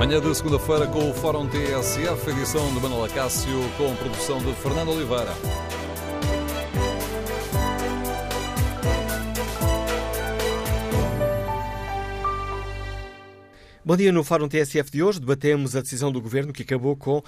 Manhã de segunda-feira com o Fórum TSF, edição de Manuela Cássio, com produção de Fernando Oliveira. Bom dia, no Fórum TSF de hoje debatemos a decisão do Governo que acabou com uh,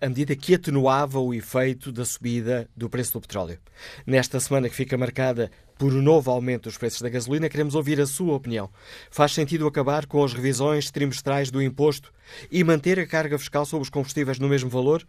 a medida que atenuava o efeito da subida do preço do petróleo. Nesta semana que fica marcada por um novo aumento dos preços da gasolina, queremos ouvir a sua opinião. Faz sentido acabar com as revisões trimestrais do imposto e manter a carga fiscal sobre os combustíveis no mesmo valor?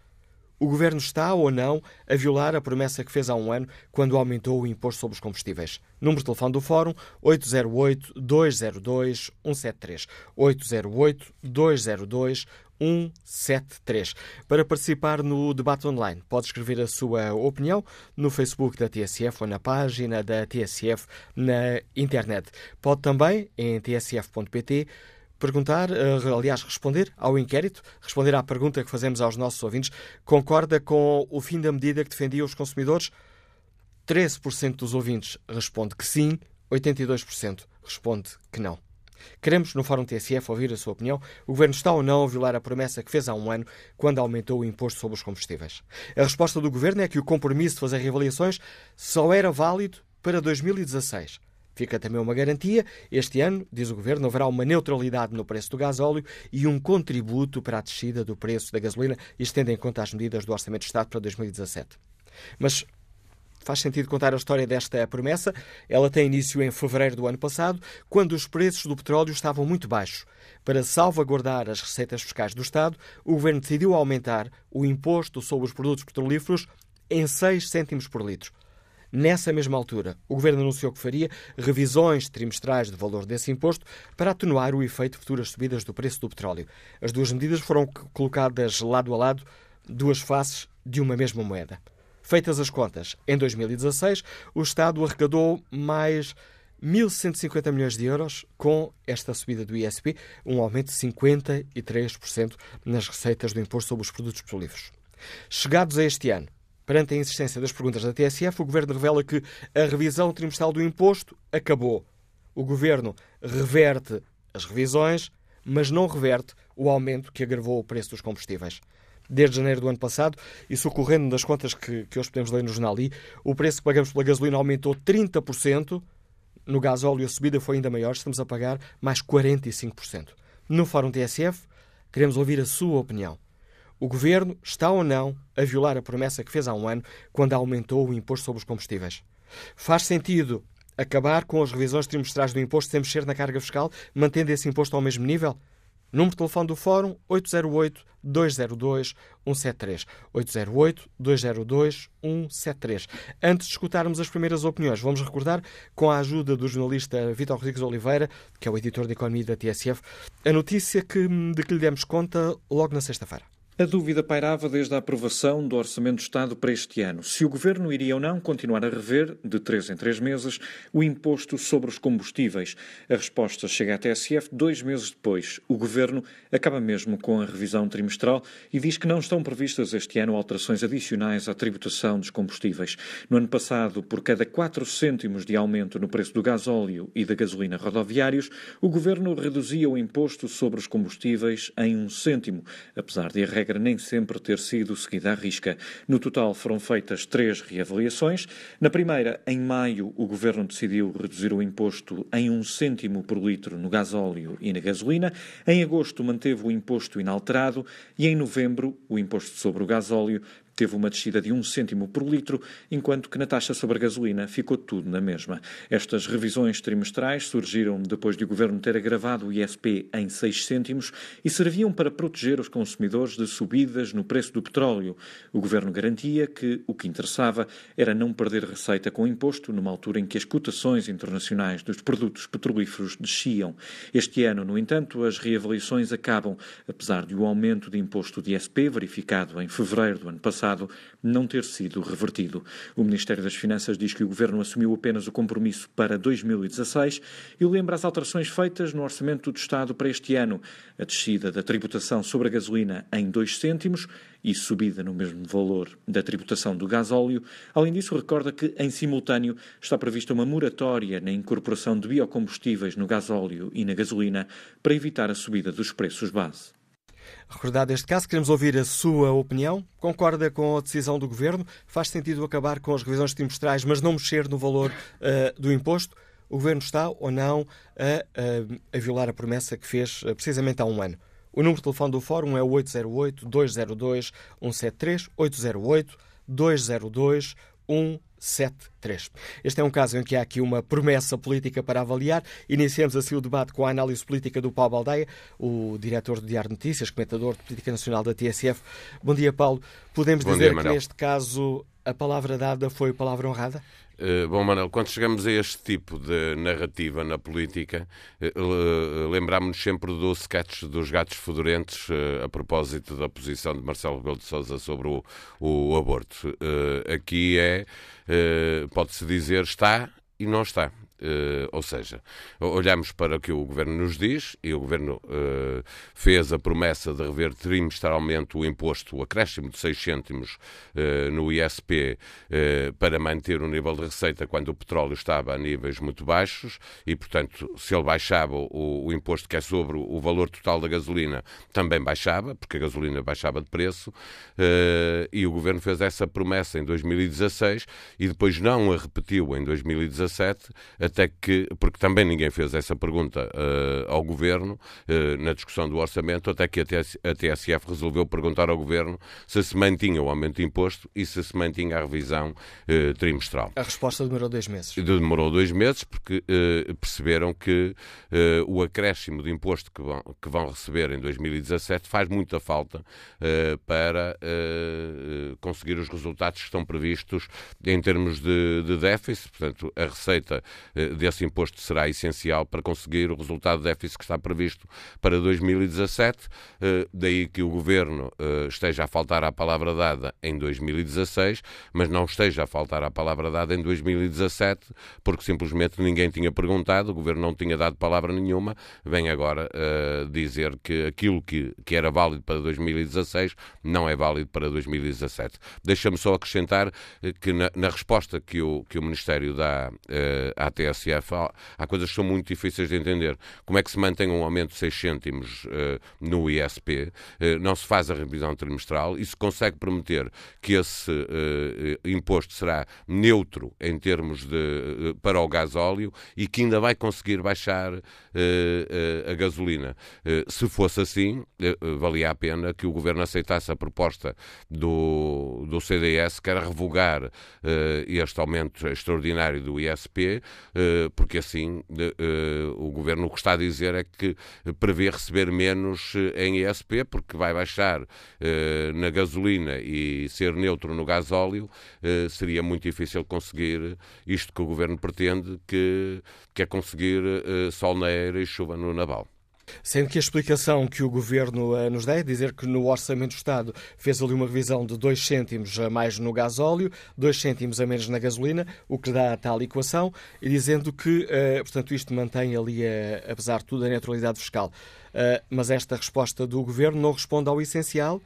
O Governo está ou não a violar a promessa que fez há um ano quando aumentou o imposto sobre os combustíveis? Número de telefone do Fórum 808-202-173. 808-202-173. Para participar no debate online, pode escrever a sua opinião no Facebook da TSF ou na página da TSF na internet. Pode também, em tsf.pt, perguntar, eh, aliás, responder ao inquérito, responder à pergunta que fazemos aos nossos ouvintes. Concorda com o fim da medida que defendia os consumidores? 13% dos ouvintes responde que sim, 82% responde que não. Queremos, no Fórum TSF, ouvir a sua opinião. O Governo está ou não a violar a promessa que fez há um ano, quando aumentou o imposto sobre os combustíveis? A resposta do Governo é que o compromisso de fazer reavaliações só era válido para 2016. Fica também uma garantia. Este ano, diz o Governo, haverá uma neutralidade no preço do gasóleo e um contributo para a descida do preço da gasolina, isto tendo em conta as medidas do Orçamento de Estado para 2017. Mas faz sentido contar a história desta promessa. Ela tem início em fevereiro do ano passado, quando os preços do petróleo estavam muito baixos. Para salvaguardar as receitas fiscais do Estado, o Governo decidiu aumentar o imposto sobre os produtos petrolíferos em 6 cêntimos por litro. Nessa mesma altura, o Governo anunciou que faria revisões trimestrais de valor desse imposto para atenuar o efeito de futuras subidas do preço do petróleo. As duas medidas foram colocadas lado a lado, duas faces de uma mesma moeda. Feitas as contas, em 2016, o Estado arrecadou mais 1.150 milhões de euros com esta subida do ISP, um aumento de 53% nas receitas do imposto sobre os produtos petrolíferos. Chegados a este ano, Perante a insistência das perguntas da TSF, o Governo revela que a revisão trimestral do imposto acabou. O Governo reverte as revisões, mas não reverte o aumento que agravou o preço dos combustíveis. Desde janeiro do ano passado, e socorrendo das contas que, que hoje podemos ler no jornal I, o preço que pagamos pela gasolina aumentou 30%, no gás óleo a subida foi ainda maior, estamos a pagar mais 45%. No Fórum TSF, queremos ouvir a sua opinião. O governo está ou não a violar a promessa que fez há um ano quando aumentou o imposto sobre os combustíveis? Faz sentido acabar com as revisões trimestrais do imposto sem mexer na carga fiscal, mantendo esse imposto ao mesmo nível? Número de telefone do Fórum 808-202-173. 808-202-173. Antes de escutarmos as primeiras opiniões, vamos recordar, com a ajuda do jornalista Vitor Rodrigues Oliveira, que é o editor de Economia da TSF, a notícia que, de que lhe demos conta logo na sexta-feira. A dúvida pairava desde a aprovação do Orçamento do Estado para este ano. Se o Governo iria ou não continuar a rever, de três em três meses, o imposto sobre os combustíveis. A resposta chega à TSF dois meses depois. O Governo acaba mesmo com a revisão trimestral e diz que não estão previstas este ano alterações adicionais à tributação dos combustíveis. No ano passado, por cada quatro cêntimos de aumento no preço do gasóleo e da gasolina rodoviários, o Governo reduzia o imposto sobre os combustíveis em um cêntimo, apesar de a regra regra nem sempre ter sido seguida à risca. No total foram feitas três reavaliações. Na primeira, em maio, o Governo decidiu reduzir o imposto em um cêntimo por litro no gasóleo e na gasolina. Em agosto, manteve o imposto inalterado e em novembro, o imposto sobre o gasóleo teve uma descida de um cêntimo por litro, enquanto que na taxa sobre a gasolina ficou tudo na mesma. Estas revisões trimestrais surgiram depois de o Governo ter agravado o ISP em 6 cêntimos e serviam para proteger os consumidores de subidas no preço do petróleo. O Governo garantia que o que interessava era não perder receita com imposto numa altura em que as cotações internacionais dos produtos petrolíferos desciam. Este ano, no entanto, as reavaliações acabam, apesar de o aumento de imposto de ISP verificado em fevereiro do ano passado Estado não ter sido revertido. O Ministério das Finanças diz que o Governo assumiu apenas o compromisso para 2016 e lembra as alterações feitas no Orçamento do Estado para este ano. A descida da tributação sobre a gasolina em 2 cêntimos e subida no mesmo valor da tributação do gasóleo. Além disso, recorda que, em simultâneo, está prevista uma moratória na incorporação de biocombustíveis no gasóleo e na gasolina para evitar a subida dos preços base. Recordado este caso, queremos ouvir a sua opinião. Concorda com a decisão do Governo? Faz sentido acabar com as revisões trimestrais, mas não mexer no valor uh, do imposto? O Governo está ou não a, a, a violar a promessa que fez uh, precisamente há um ano? O número de telefone do Fórum é o 808-202-173, 808-202-173. Este é um caso em que há aqui uma promessa política para avaliar. Iniciamos assim o debate com a análise política do Paulo Baldeia, o diretor do Diário Notícias, comentador de política nacional da TSF. Bom dia, Paulo. Podemos Bom dizer dia, que neste caso a palavra dada foi palavra honrada? Uh, bom, Manuel, quando chegamos a este tipo de narrativa na política, uh, lembramos-nos sempre do sketch dos gatos fedorentes a propósito da posição de Marcelo Rebelo de Sousa sobre o, o aborto. aqui é, pode-se dizer, está e não está. Uh, ou seja, olhamos para o que o Governo nos diz e o Governo uh, fez a promessa de rever trimestralmente o imposto, o acréscimo de 6 cêntimos uh, no ISP para manter o nível de receita quando o petróleo estava a níveis muito baixos e, portanto, se ele baixava o, o imposto que é sobre o valor total da gasolina, também baixava, porque a gasolina baixava de preço e o Governo fez essa promessa em 2016 e depois não a repetiu em 2017 até que, porque também ninguém fez essa pergunta uh, ao Governo uh, na discussão do orçamento, até que a, TS, a TSF resolveu perguntar ao Governo se se mantinha o aumento de imposto e se se mantinha a revisão uh, trimestral. A resposta demorou dois meses. Demorou dois meses porque perceberam que o acréscimo de imposto que vão, que vão receber em 2017 faz muita falta para conseguir os resultados que estão previstos em termos de, de déficit. Portanto, a receita desse imposto será essencial para conseguir o resultado de déficit que está previsto para 2017. Eh, daí que o Governo eh, esteja a faltar à palavra dada em 2016, mas não esteja a faltar à palavra dada em 2017, porque simplesmente ninguém tinha perguntado, o Governo não tinha dado palavra nenhuma, vem agora dizer que aquilo que, que era válido para 2016 não é válido para 2017. Deixa-me só acrescentar que na, na, resposta que o, que o Ministério dá à TSF, há, há, coisas que são muito difíceis de entender. Como é que se mantém um aumento de 6 cêntimos uh, no ISP? Uh, eh, não se faz a revisão trimestral e se consegue prometer que esse uh, imposto será neutro em termos de para o gás óleo e que ainda vai conseguir baixar a gasolina. se fosse assim, valia a pena que o Governo aceitasse a proposta do, do CDS, que era revogar este aumento extraordinário do ISP, porque assim eh, o governo o que está a dizer é que prevê receber menos eh, em ESP, porque vai baixar na gasolina e ser neutro no gasóleo, seria muito difícil conseguir isto que o governo pretende, que, que é conseguir sol na era e chuva no naval. Sendo que a explicação que o Governo uh, nos dá é dizer que no Orçamento do Estado fez ali uma revisão de 2 cêntimos a mais no gasóleo, 2 cêntimos a menos na gasolina, o que dá a tal equação, e dizendo que, uh, portanto, isto mantém ali, uh, apesar de tudo, a neutralidade fiscal. mas esta resposta do Governo não responde ao essencial.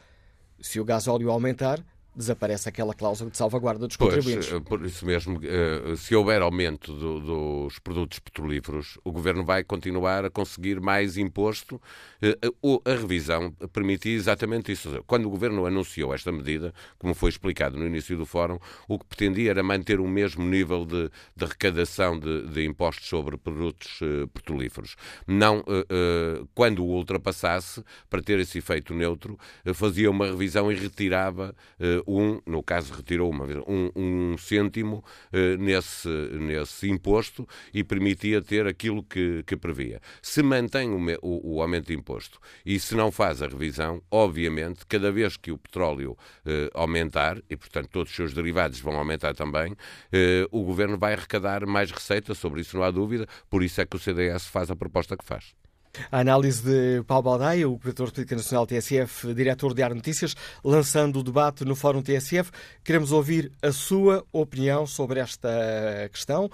Se o gasóleo aumentar, desaparece aquela cláusula de salvaguarda dos pois, contribuintes. Eh, por isso mesmo, eh, se houver aumento do, dos produtos petrolíferos, o Governo vai continuar a conseguir mais imposto. Eh, a revisão permitia exatamente isso. Quando o Governo anunciou esta medida, como foi explicado no início do Fórum, o que pretendia era manter o mesmo nível de, de arrecadação de, de, impostos sobre produtos petrolíferos. Não, quando o ultrapassasse, para ter esse efeito neutro, fazia uma revisão e retirava um, no caso retirou uma vez, um, um cêntimo uh, nesse, nesse imposto e permitia ter aquilo que, que previa. Se mantém o, o, o, aumento de imposto e se não faz a revisão, obviamente, cada vez que o petróleo uh, aumentar, e portanto todos os seus derivados vão aumentar também, uh, o governo vai arrecadar mais receita, sobre isso não há dúvida, por isso é que o CDS faz a proposta que faz. A análise de Paulo Baldaia, o Coordenador de Política Nacional TSF, diretor de Ar Notícias, lançando o debate no Fórum TSF. Queremos ouvir a sua opinião sobre esta questão,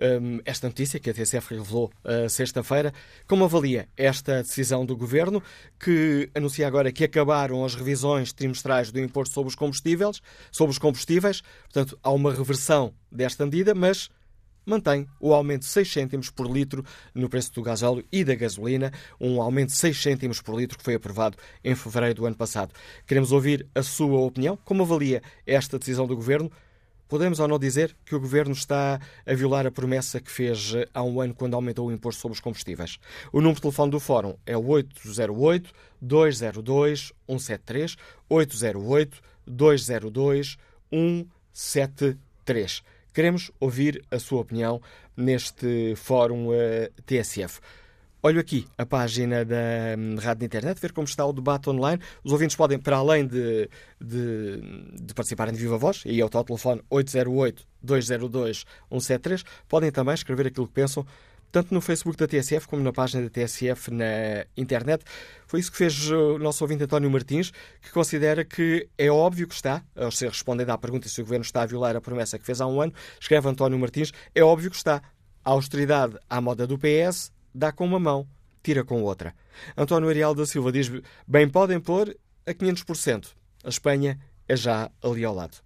hum, esta notícia que a TSF revelou uh, sexta-feira. Como avalia esta decisão do Governo, que anuncia agora que acabaram as revisões trimestrais do imposto sobre os combustíveis, sobre os combustíveis, portanto, há uma reversão desta medida, mas mantém o aumento de 6 cêntimos por litro no preço do gasóleo e da gasolina, um aumento de 6 cêntimos por litro que foi aprovado em fevereiro do ano passado. Queremos ouvir a sua opinião. Como avalia esta decisão do Governo? Podemos ou não dizer que o Governo está a violar a promessa que fez há um ano quando aumentou o imposto sobre os combustíveis? O número de telefone do Fórum é o 808-202-173, 808-202-173. Queremos ouvir a sua opinião neste Fórum eh, TSF. Olho aqui a página da um, Rádio Internet, ver como está o debate online. Os ouvintes podem, para além de, de, de participarem de viva voz, e o tal telefone 808-202-173, podem também escrever aquilo que pensam tanto no Facebook da TSF como na página da TSF na internet. Foi isso que fez o nosso ouvinte António Martins, que considera que é óbvio que está, ao ser respondendo à pergunta se o Governo está a violar a promessa que fez há um ano, escreve António Martins, é óbvio que está. A austeridade à moda do PS dá com uma mão, tira com outra. António Ariel da Silva diz, bem podem pôr a 500%. A Espanha é já ali ao lado.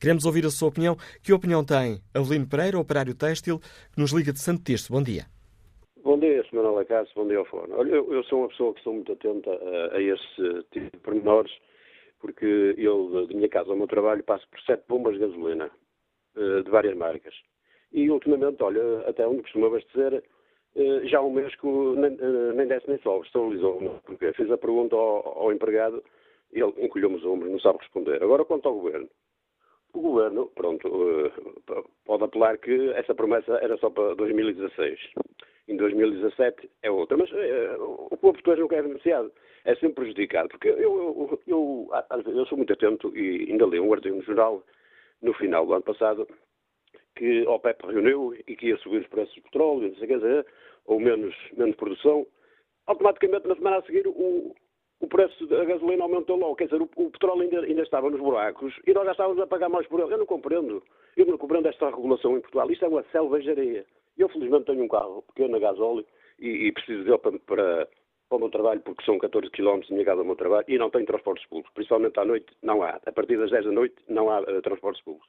Queremos ouvir a sua opinião. Que opinião tem Avelino Pereira, operário têxtil, que nos liga de Santo Tirso? Bom dia. Bom dia, Sr. Alacaso. Bom dia ao Fórum. Olha, eu, eu, sou uma pessoa que estou muito atenta a, a esse tipo de pormenores, porque eu, de minha casa ao meu trabalho, passo por sete bombas de gasolina, eh, de várias marcas. E, ultimamente, olha, até onde costumo abastecer, eh, já há um mês que nem, eh, nem desce nem sobe, estabilizou-me. Porque fiz a pergunta ao, ao empregado ele encolheu-me os ombros, não sabe responder. Agora, quanto ao governo. O governo, pronto, eh, pode apelar que essa promessa era só para 2016. Em 2017 é outra. Mas eh, o povo português não quer beneficiado. É sempre prejudicado. Porque eu, eu, eu, eu, sou muito atento e ainda li um artigo no jornal no final do ano passado que a OPEP reuniu e que ia subir os preços do petróleo, não sei o que ou menos, menos produção. Automaticamente, na semana a seguir, o, o preço da gasolina aumentou logo. Quer dizer, o, o petróleo ainda, ainda, estava nos buracos e nós já estávamos a pagar mais por ele. Eu não compreendo. Eu não compreendo esta regulação em Portugal. Isto é uma selvageria. Eu, felizmente, tenho um carro pequeno a gasóleo e, e preciso dele para, para, para, o meu trabalho, porque são 14 km de minha casa ao meu trabalho e não tenho transportes públicos. Principalmente à noite, não há. A partir das 10 da noite, não há uh, transportes públicos.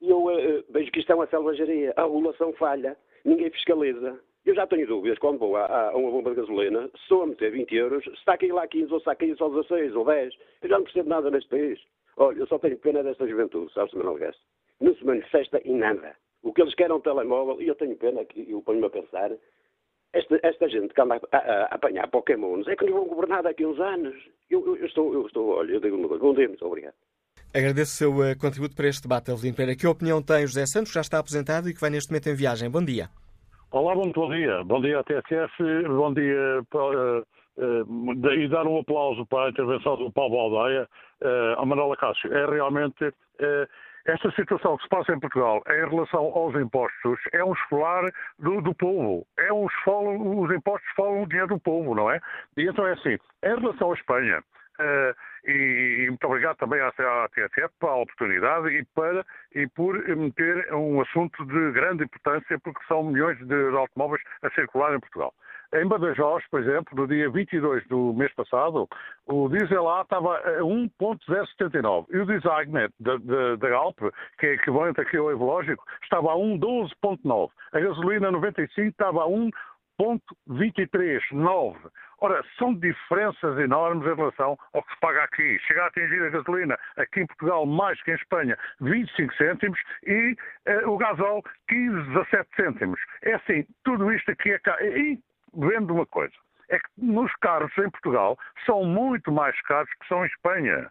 E eu uh, vejo que isto é uma selvageria. A regulação falha, ninguém fiscaliza. Eu já tenho dúvidas quando vou a, a uma bomba de gasolina, estou a meter 20 euros, se está lá 15 ou se está a só 16 ou 10. Eu já não percebo nada neste país. Olha, eu só tenho pena desta juventude, sabe, Sr. Manuel Guedes? Não se manifesta em nada. O que eles querem é um telemóvel, e eu tenho pena, que eu ponho-me a pensar, esta, esta, gente que anda a, a, a, apanhar pokémons é que nos vão governar daqui a uns anos. Eu, eu, eu, estou, eu estou, olha, eu digo uma coisa. Bom dia, muito obrigado. Agradeço o seu uh, contributo para este debate, Avelino Pereira. Que opinião tem José Santos, que já está aposentado e que vai neste momento em viagem? Bom dia. Olá, bom, dia. Bom dia à TSF, bom dia para, uh, uh, e dar um aplauso para a intervenção do Paulo Baldaia, uh, a Manuela Cássio. É realmente uh, esta situação que se passa em Portugal em relação aos impostos é um esfolar do, do povo. É um esfolar, os impostos falam o dinheiro do povo, não é? E então é assim, em relação à Espanha, Uh, e, e, muito obrigado também à, à TSF pela oportunidade e, para, e por meter um assunto de grande importância, porque são milhões de automóveis a circular em Portugal. Em Badajoz, por exemplo, no dia 22 do mês passado, o diesel lá estava a 1.079 e o da, da Galp, que é equivalente aqui ao Evológico, estava a 1.12.9. A gasolina 95 estava a 1 0,23,9. Ora, são diferenças enormes em relação ao que se paga aqui. Chega a atingir a gasolina aqui em Portugal mais que em Espanha 25 cêntimos e eh, o gasol 15, 17 cêntimos. É assim, tudo isto aqui é caro. E vendo uma coisa, é que nos carros em Portugal são muito mais caros que são em Espanha.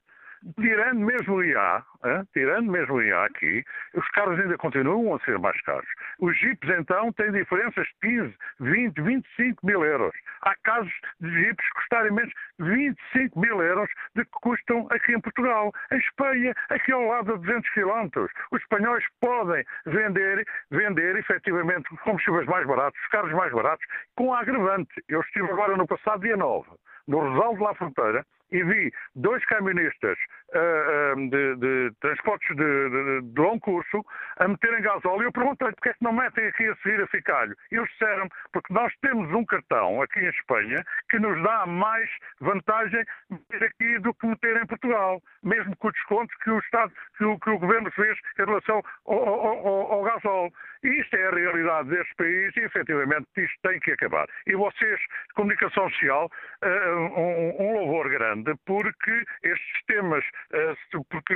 Tirando mesmo o IA, hein, tirando mesmo o IA aqui, os carros ainda continuam a ser mais caros. Os Jeeps, então, têm diferenças de 15, 20, 25 mil euros. Há casos de Jeeps custarem menos de 25 mil euros do que custam aqui em Portugal. Em Espanha, aqui ao lado de 200 quilómetros, os espanhóis podem vender, vender efetivamente combustíveis mais baratos, os carros mais baratos, com agravante. Eu estive agora no passado dia 9, no Rosal de La Fronteira, e vi dois camionistas uh, uh, de, de, transportes de, de, de, longo curso a meterem gasóleo. Eu perguntei porque é que não metem aqui a seguir a Ficalho. Eles disseram porque nós temos um cartão aqui em Espanha que nos dá mais vantagem meter aqui do que meter em Portugal, mesmo com o desconto que o Estado, que o, que o Governo fez em relação ao, ao, ao, ao gasóleo. E isto é a realidade deste país e, efetivamente, isto tem que acabar. E vocês, comunicação social, uh, um, um louvor grande porque estes temas eh, porque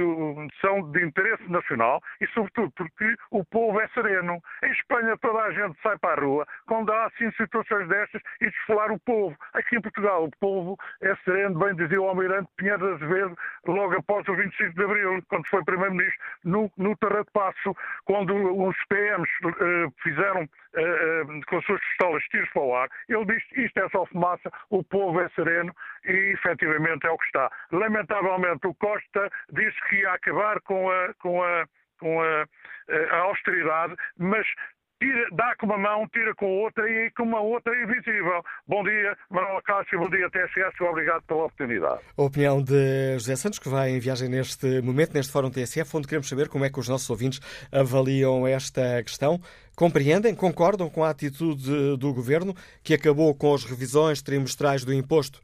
são de interesse nacional e, sobretudo, porque o povo é sereno. Em Espanha toda a gente sai para a rua quando há assim situações destas e desfolar o povo. Aqui em Portugal o povo é sereno, bem dizia o Almirante Pinheiro Azevedo, logo após o 25 de Abril, quando foi Primeiro-Ministro, no, no Terra de Passo, quando os PMs uh, fizeram uh, uh, com as suas pistolas tiros para o ar, ele disse isto é só fumaça, o povo é sereno e efetivamente é o que está. Lamentavelmente, o Costa disse que ia acabar com a, com a, com a, a austeridade, mas Tira, dá com uma mão, tira com outra e com uma outra invisível. Bom dia, Manuel Cássio, bom dia, TSF, obrigado pela oportunidade. A opinião de José Santos, que vai em viagem neste momento, neste Fórum TSF, onde queremos saber como é que os nossos ouvintes avaliam esta questão. Compreendem, concordam com a atitude do Governo, que acabou com as revisões trimestrais do imposto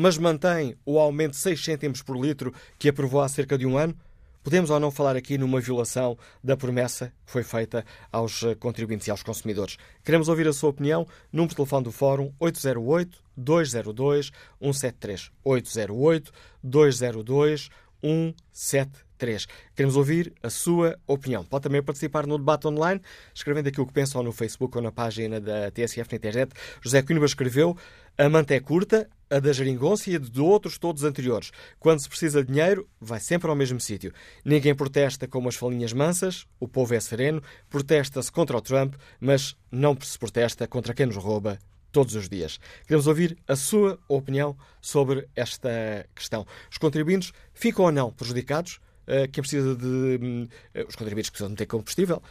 mas mantém o aumento de 6 cêntimos por litro que aprovou há cerca de um ano? Podemos ou não falar aqui numa violação da promessa que foi feita aos contribuintes e aos consumidores? Queremos ouvir a sua opinião. Número de telefone do Fórum 808-202-173. 808-202-173. Queremos ouvir a sua opinião. Pode também participar no debate online, escrevendo aquilo que pensa ou no Facebook ou na página da TSF na internet. José Coimbra escreveu a manta é curta, a da geringonça e a de outros todos anteriores. Quando se precisa de dinheiro, vai sempre ao mesmo sítio. Ninguém protesta como as falinhas mansas, o povo é sereno, protesta-se contra o Trump, mas não se protesta contra quem nos rouba todos os dias. Queremos ouvir a sua opinião sobre esta questão. Os contribuintes ficam ou não prejudicados? Eh, quem precisa de. Hum, eh, os contribuintes que precisam de ter combustível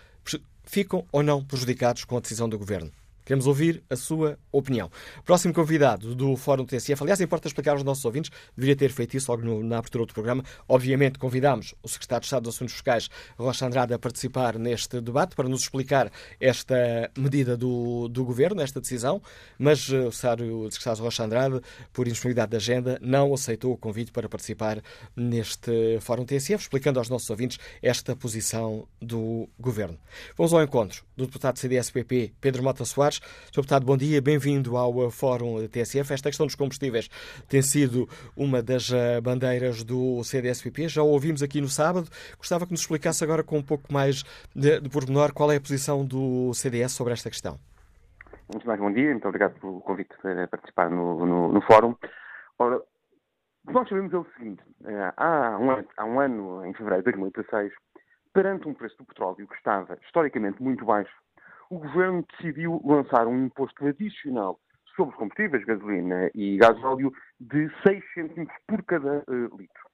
ficam ou não prejudicados com a decisão do governo? Queremos ouvir a sua opinião. Próximo convidado do Fórum TSF, aliás, importa explicar aos nossos ouvintes, deveria ter feito isso logo no, na abertura do programa. Obviamente, convidámos o Secretário de Estado dos Assuntos Fiscais, Rocha Andrade, a participar neste debate para nos explicar esta medida do, do Governo, esta decisão, mas eh, o Secretário, Secretário Rocha Andrade, por indisponibilidade da agenda, não aceitou o convite para participar neste Fórum TSF, explicando aos nossos ouvintes esta posição do Governo. Vamos ao encontro do deputado CDS-PP, Pedro Mota Soares, Sr. Deputado, bom dia, bem-vindo ao Fórum TSF. Esta questão dos combustíveis tem sido uma das eh, bandeiras do CDSPP. Já o ouvimos aqui no sábado. Gostava que nos explicasse agora com um pouco mais de, de pormenor qual é a posição do CDS sobre esta questão. Muito mais bom dia, muito obrigado pelo convite para participar no, no, no fórum. Ora, nós sabemos é o seguinte, eh, há um, ano, há um ano, em fevereiro de 2016, perante um preço do petróleo que estava historicamente muito baixo, o governo decidiu lançar um imposto adicional sobre os combustíveis, gasolina e gasóleo, de 6 cêntimos por cada uh, litro.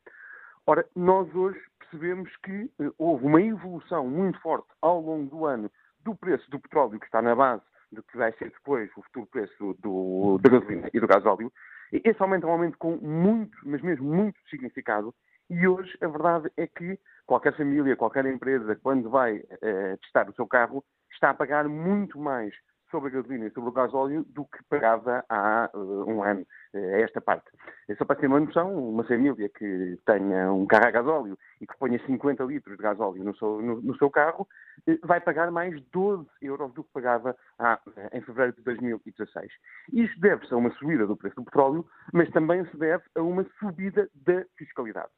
Ora, nós hoje percebemos que uh, houve uma evolução muito forte ao longo do ano do preço do petróleo, que está na base do que vai ser depois o futuro preço do, da gasolina e do gasóleo. Esse aumento é um aumento com muito, mas mesmo muito significado. E hoje a verdade é que qualquer família, qualquer empresa, quando vai uh, testar o seu carro, está a pagar muito mais sobre a gasolina e sobre o gasóleo do que pagava há uh, um ano, uh, esta parte. Só para ter uma noção, uma família que tenha um carro a gasóleo e que ponha 50 litros de gasóleo no seu, no, no seu carro, uh, vai pagar mais 12 euros do que pagava há, em fevereiro de 2016. Isto deve-se a uma subida do preço do petróleo, mas também se deve a uma subida da fiscalidade.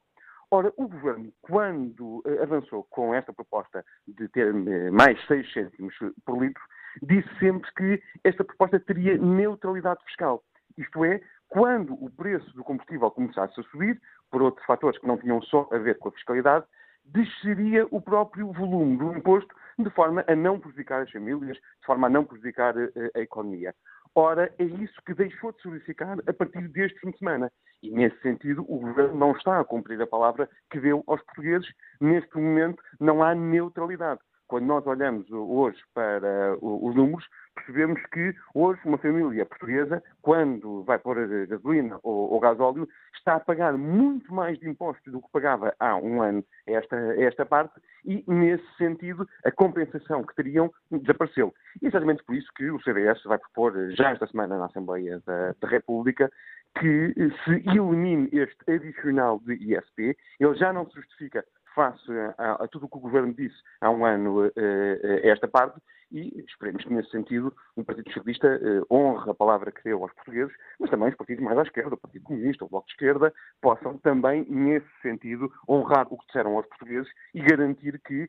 Ora, o Governo, quando eh, avançou com esta proposta de ter eh, mais 6 cêntimos por litro, disse sempre que esta proposta teria neutralidade fiscal. Isto é, quando o preço do combustível começasse a subir, por outros fatores que não tinham só a ver com a fiscalidade, desceria o próprio volume do imposto de forma a não prejudicar as famílias, de forma a não prejudicar a, eh, a economia. Ora, é isso que deixou de solidificar a partir deste fim de semana. E, nesse sentido, o Governo não está a cumprir a palavra que deu aos portugueses. Neste momento, não há neutralidade. Quando nós olhamos hoje para os números, percebemos que hoje uma família portuguesa, quando vai pôr gasolina ou, ou gasóleo, está a pagar muito mais de impostos do que pagava há um ano esta, esta parte e, nesse sentido, a compensação que teriam desapareceu. E exatamente por isso que o CDS vai propor já esta semana na Assembleia da, da República que se elimine este adicional de ISP. Ele já não se justifica face a, a, tudo o que o Governo disse há um ano eh, eh, esta parte e esperemos que, nesse sentido, o Partido Socialista eh, honre a palavra que deu aos portugueses, mas também os partidos mais à esquerda, o Partido Comunista, o Bloco de Esquerda, possam também, nesse sentido, honrar o que disseram aos portugueses e garantir que,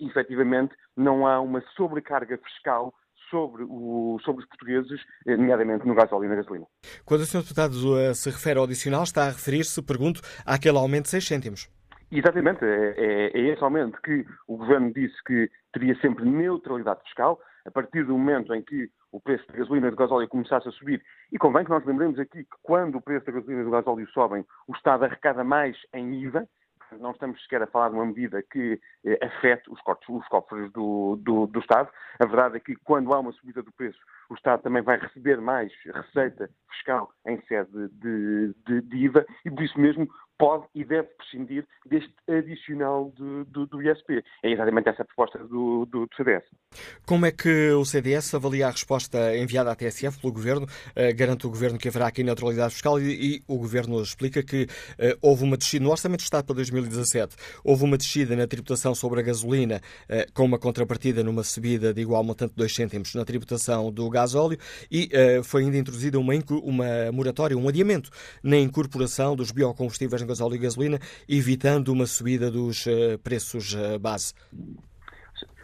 efetivamente, não há uma sobrecarga fiscal sobre, o, sobre, os portugueses, nomeadamente no gás óleo e na gasolina. Quando o Sr. Deputado se refere ao adicional, está a referir-se, pergunto, àquele aumento de 6 cêntimos. Exatamente, é, é, é esse aumento que o Governo disse que teria sempre neutralidade fiscal, a partir do momento em que o preço da gasolina e do gasóleo começasse a subir. E convém que nós lembremos aqui que quando o preço da gasolina e do gasóleo sobem, o Estado arrecada mais em IVA, não estamos sequer a falar de uma medida que eh, afete os, cortes, os cofres do, do, do, Estado. A verdade é que quando há uma subida do preço, o Estado também vai receber mais receita fiscal em sede de, de, de IVA e por isso mesmo pode e deve prescindir deste adicional do, do, do ISP. É exatamente essa a proposta do, do, do, CDS. Como é que o CDS avalia a resposta enviada à TSF pelo Governo? Uh, garante o Governo que haverá aqui neutralidade fiscal e, e o Governo explica que uh, houve uma descida no Orçamento de Estado para 2017, houve uma descida na tributação sobre a gasolina uh, com uma contrapartida numa subida de igual montante de 2 cêntimos na tributação do gás óleo e foi ainda introduzida uma, uma moratória, um adiamento na incorporação dos biocombustíveis gasóleo e gasolina, evitando uma subida dos eh, preços eh, base?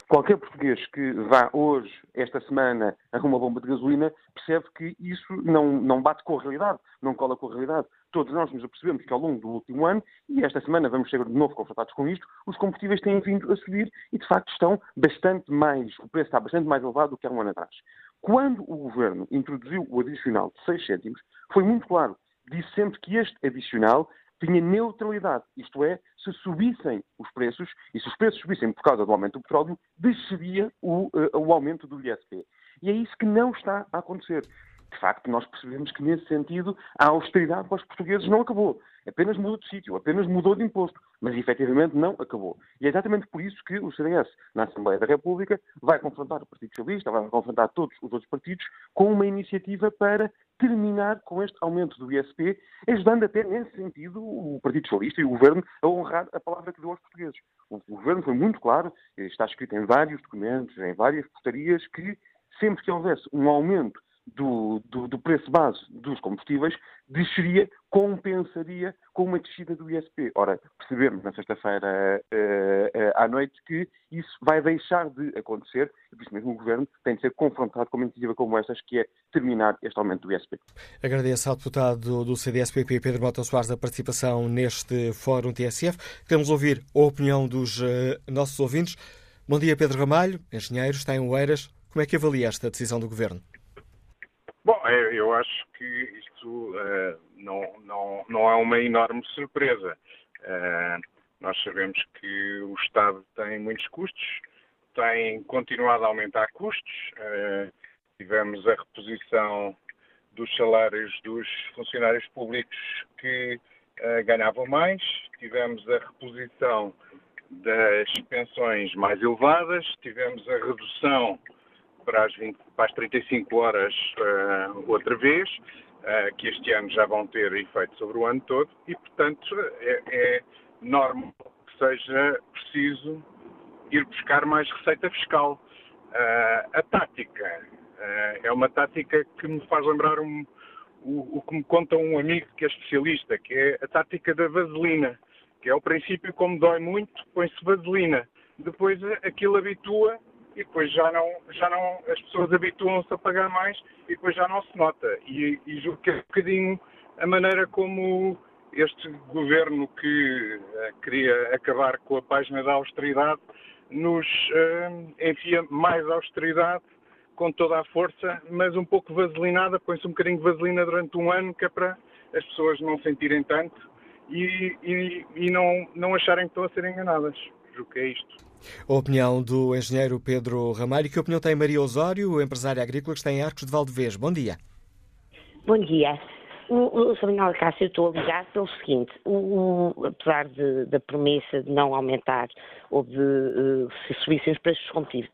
Qualquer português que vá hoje, esta semana, a uma bomba de gasolina, percebe que isso não, não bate com a realidade, não cola com a realidade. Todos nós nos apercebemos que ao longo do último ano, e esta semana vamos ser de novo confrontados com isto, os combustíveis têm vindo a subir e, de facto, estão bastante mais, o preço está bastante mais elevado do que há um ano atrás. Quando o Governo introduziu o adicional de 6 cêntimos, foi muito claro. Disse sempre que este adicional tinha neutralidade, isto é, se subissem os preços, e se os preços subissem por causa do aumento do petróleo, desceria o, uh, o aumento do ISP. E é isso que não está a acontecer. De facto, nós percebemos que, nesse sentido, a austeridade para os portugueses não acabou. Apenas mudou de sítio, apenas mudou de imposto, mas efetivamente não acabou. E é exatamente por isso que o CDS, na Assembleia da República, vai confrontar o Partido Socialista, vai confrontar todos os outros partidos com uma iniciativa para terminar com este aumento do ISP, ajudando até nesse sentido o Partido Socialista e o Governo a honrar a palavra que deu aos portugueses. O Governo foi muito claro, está escrito em vários documentos, em várias portarias, que sempre que houvesse um aumento do, do, do, preço base dos combustíveis desceria, compensaria com uma descida do ISP. Ora, percebemos na sexta-feira uh, uh, à noite que isso vai deixar de acontecer e por isso mesmo o Governo tem de ser confrontado com uma iniciativa como estas, que é terminar este aumento do ISP. Agradeço ao deputado do CDS-PP, Pedro Mota Soares, a participação neste Fórum TSF. Queremos ouvir a opinião dos uh, nossos ouvintes. Bom dia, Pedro Ramalho, engenheiro, está em Oeiras. Como é que avalia esta decisão do Governo? Bom, é, eu acho que isto uh, não, não, não é uma enorme surpresa. Uh, nós sabemos que o Estado tem muitos custos, tem continuado a aumentar custos. Uh, tivemos a reposição dos salários dos funcionários públicos que ganhavam mais, tivemos a reposição das pensões mais elevadas, tivemos a redução para as, 20, para as 35 horas uh, outra vez, uh, que este ano já vão ter efeito sobre o ano todo, e, portanto, é, é normal que seja preciso ir buscar mais receita fiscal. Uh, a tática é uma tática que me faz lembrar um, o, o, que me conta um amigo que é especialista, que é a tática da vaselina, que é o princípio, como dói muito, põe-se vaselina. Depois aquilo habitua e depois já não, já não as pessoas habituam-se a pagar mais e depois já não se nota. E, e julgo que é um bocadinho a maneira como este governo que uh, queria acabar com a página da austeridade nos uh, enfia mais austeridade com toda a força, mas um pouco vaselinada, põe-se um bocadinho de vaselina durante um ano, que é para as pessoas não sentirem tanto e, e, e não, não acharem que estão a ser enganadas. Julgo que é isto. A opinião do engenheiro Pedro Ramalho. Que opinião tem Maria Osório, empresária agrícola que está em Arcos de Valdevez? Bom dia. Bom dia. O, o Samuel Cássio, eu estou a ligar pelo seguinte, o, o, apesar de, da promessa de não aumentar ou de uh, se subissem os preços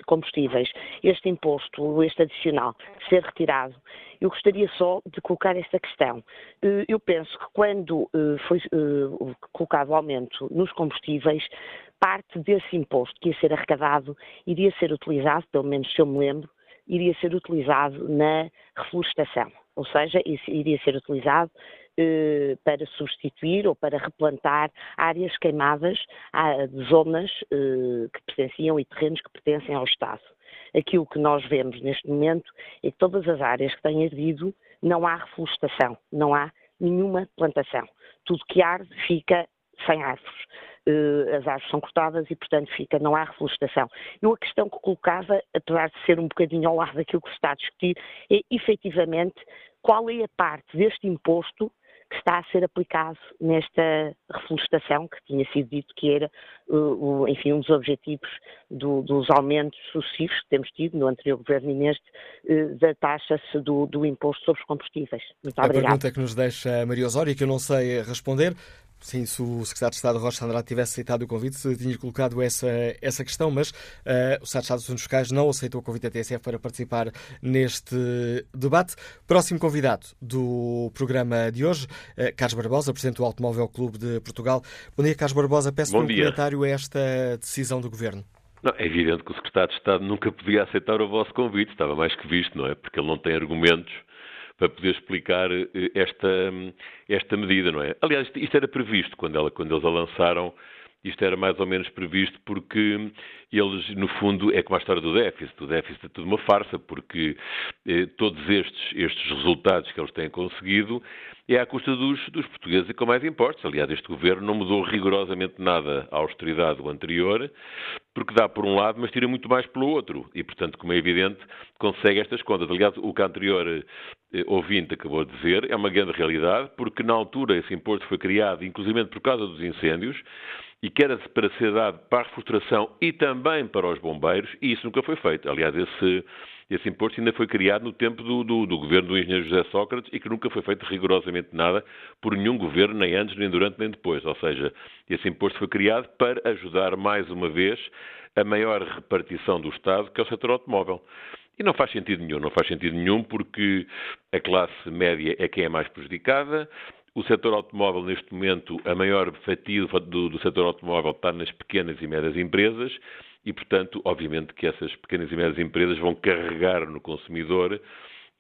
combustíveis, este imposto, este adicional, ser retirado, eu gostaria só de colocar esta questão. Uh, eu penso que quando uh, foi colocado o aumento nos combustíveis, parte desse imposto que ia ser arrecadado iria ser utilizado, pelo menos se eu me lembro, iria ser utilizado na reflorestação ou seja, iria ser utilizado eh, para substituir ou para replantar áreas queimadas de zonas eh, que pertenciam e terrenos que pertencem ao Estado. Aquilo que nós vemos neste momento é que todas as áreas que têm ardido não há reflorestação, não há nenhuma plantação. Tudo que arde fica sem árvores. Uh, as árvores são cortadas e, portanto, fica, não há reflorestação. Eu a questão que colocava, apesar de ser um bocadinho ao lado daquilo que se está a discutir, é efetivamente qual é a parte deste imposto que está a ser aplicado nesta reflorestação, que tinha sido dito que era, uh, enfim, um dos objetivos do, dos aumentos sucessivos que temos tido no anterior governo e neste, uh, da taxa do, do, imposto sobre os combustíveis. Muito a pergunta que nos deixa Maria Osório, que eu não sei responder, Sim, se o Secretário de Estado Rocha Andrade tivesse aceitado o convite, tinha colocado essa, essa questão, mas uh, o Secretário de Estado dos Assuntos Fiscais não aceitou o convite da TSF para participar neste debate. Próximo convidado do programa de hoje, uh, Carlos Barbosa, Presidente do Automóvel Clube de Portugal. Bom dia, Carlos Barbosa. Peço um comentário a esta decisão do Governo. Não, é evidente que o Secretário de Estado nunca podia aceitar o vosso convite, estava mais que visto, não é? Porque ele não tem argumentos para poder explicar eh, esta, esta medida, não é? Aliás, isto era previsto quando, ela, quando eles a lançaram, isto era mais ou menos previsto porque eles, no fundo, é como a história do déficit. O déficit é tudo uma farsa, porque eh, todos estes, estes resultados que eles têm conseguido é à custa dos, dos portugueses e com mais impostos. Aliás, este governo não mudou rigorosamente nada à austeridade do anterior, porque dá por um lado, mas tira muito mais pelo outro. E, portanto, como é evidente, consegue estas contas. Aliás, o que a anterior eh, ouvinte acabou de dizer é uma grande realidade, porque na altura esse imposto foi criado, inclusive por causa dos incêndios, e que era para ser dado para a refrigeração e também para os bombeiros, e isso nunca foi feito. Aliás, esse esse imposto ainda foi criado no tempo do, do, do, governo do engenheiro José Sócrates e que nunca foi feito rigorosamente nada por nenhum governo, nem antes, nem durante, nem depois. Ou seja, esse imposto foi criado para ajudar mais uma vez a maior repartição do Estado, que é o setor automóvel. E não faz sentido nenhum, não faz sentido nenhum porque a classe média é quem é mais prejudicada, o setor automóvel, neste momento, a maior fatia do, do setor automóvel está nas pequenas e médias empresas e, portanto, obviamente que essas pequenas e médias empresas vão carregar no consumidor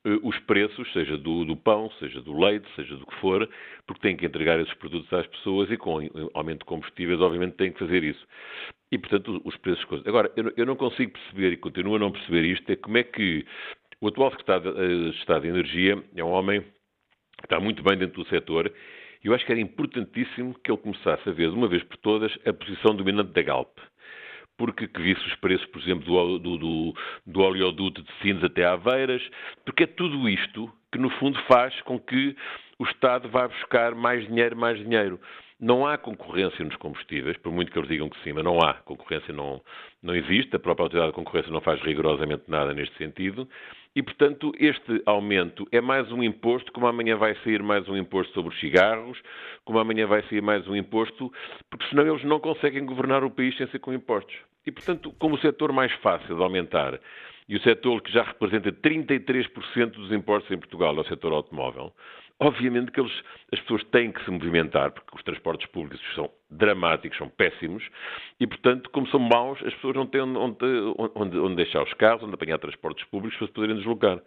eh, os preços, seja do, do, pão, seja do leite, seja do que for, porque têm que entregar esses produtos às pessoas e com aumento de combustíveis, obviamente, têm que fazer isso. E, portanto, os preços. Agora, eu, eu não consigo perceber e continuo a não perceber isto, é como é que o atual secretário de eh, Estado de Energia é um homem que está muito bem dentro do setor e eu acho que era importantíssimo que ele começasse a ver, de uma vez por todas, a posição dominante da Galp porque que visse os preços, por exemplo, do, do, do, do oleoduto de Sines até Aveiras, porque é tudo isto que, no fundo, faz com que o Estado vá buscar mais dinheiro, mais dinheiro. Não há concorrência nos combustíveis, por muito que eles digam que sim, mas não há. Concorrência não, não existe, a própria autoridade de concorrência não faz rigorosamente nada neste sentido. E, portanto, este aumento é mais um imposto, como amanhã vai sair mais um imposto sobre os cigarros, como amanhã vai sair mais um imposto, porque senão eles não conseguem governar o país sem ser com impostos. E, portanto, como o setor mais fácil de aumentar e o setor que já representa 33% dos impostos em Portugal é o setor automóvel, Obviamente que eles, as pessoas têm que se movimentar, porque os transportes públicos são dramáticos, são péssimos, e, portanto, como são maus, as pessoas não têm onde, onde, onde deixar os carros, onde apanhar transportes públicos para se poderem deslocar.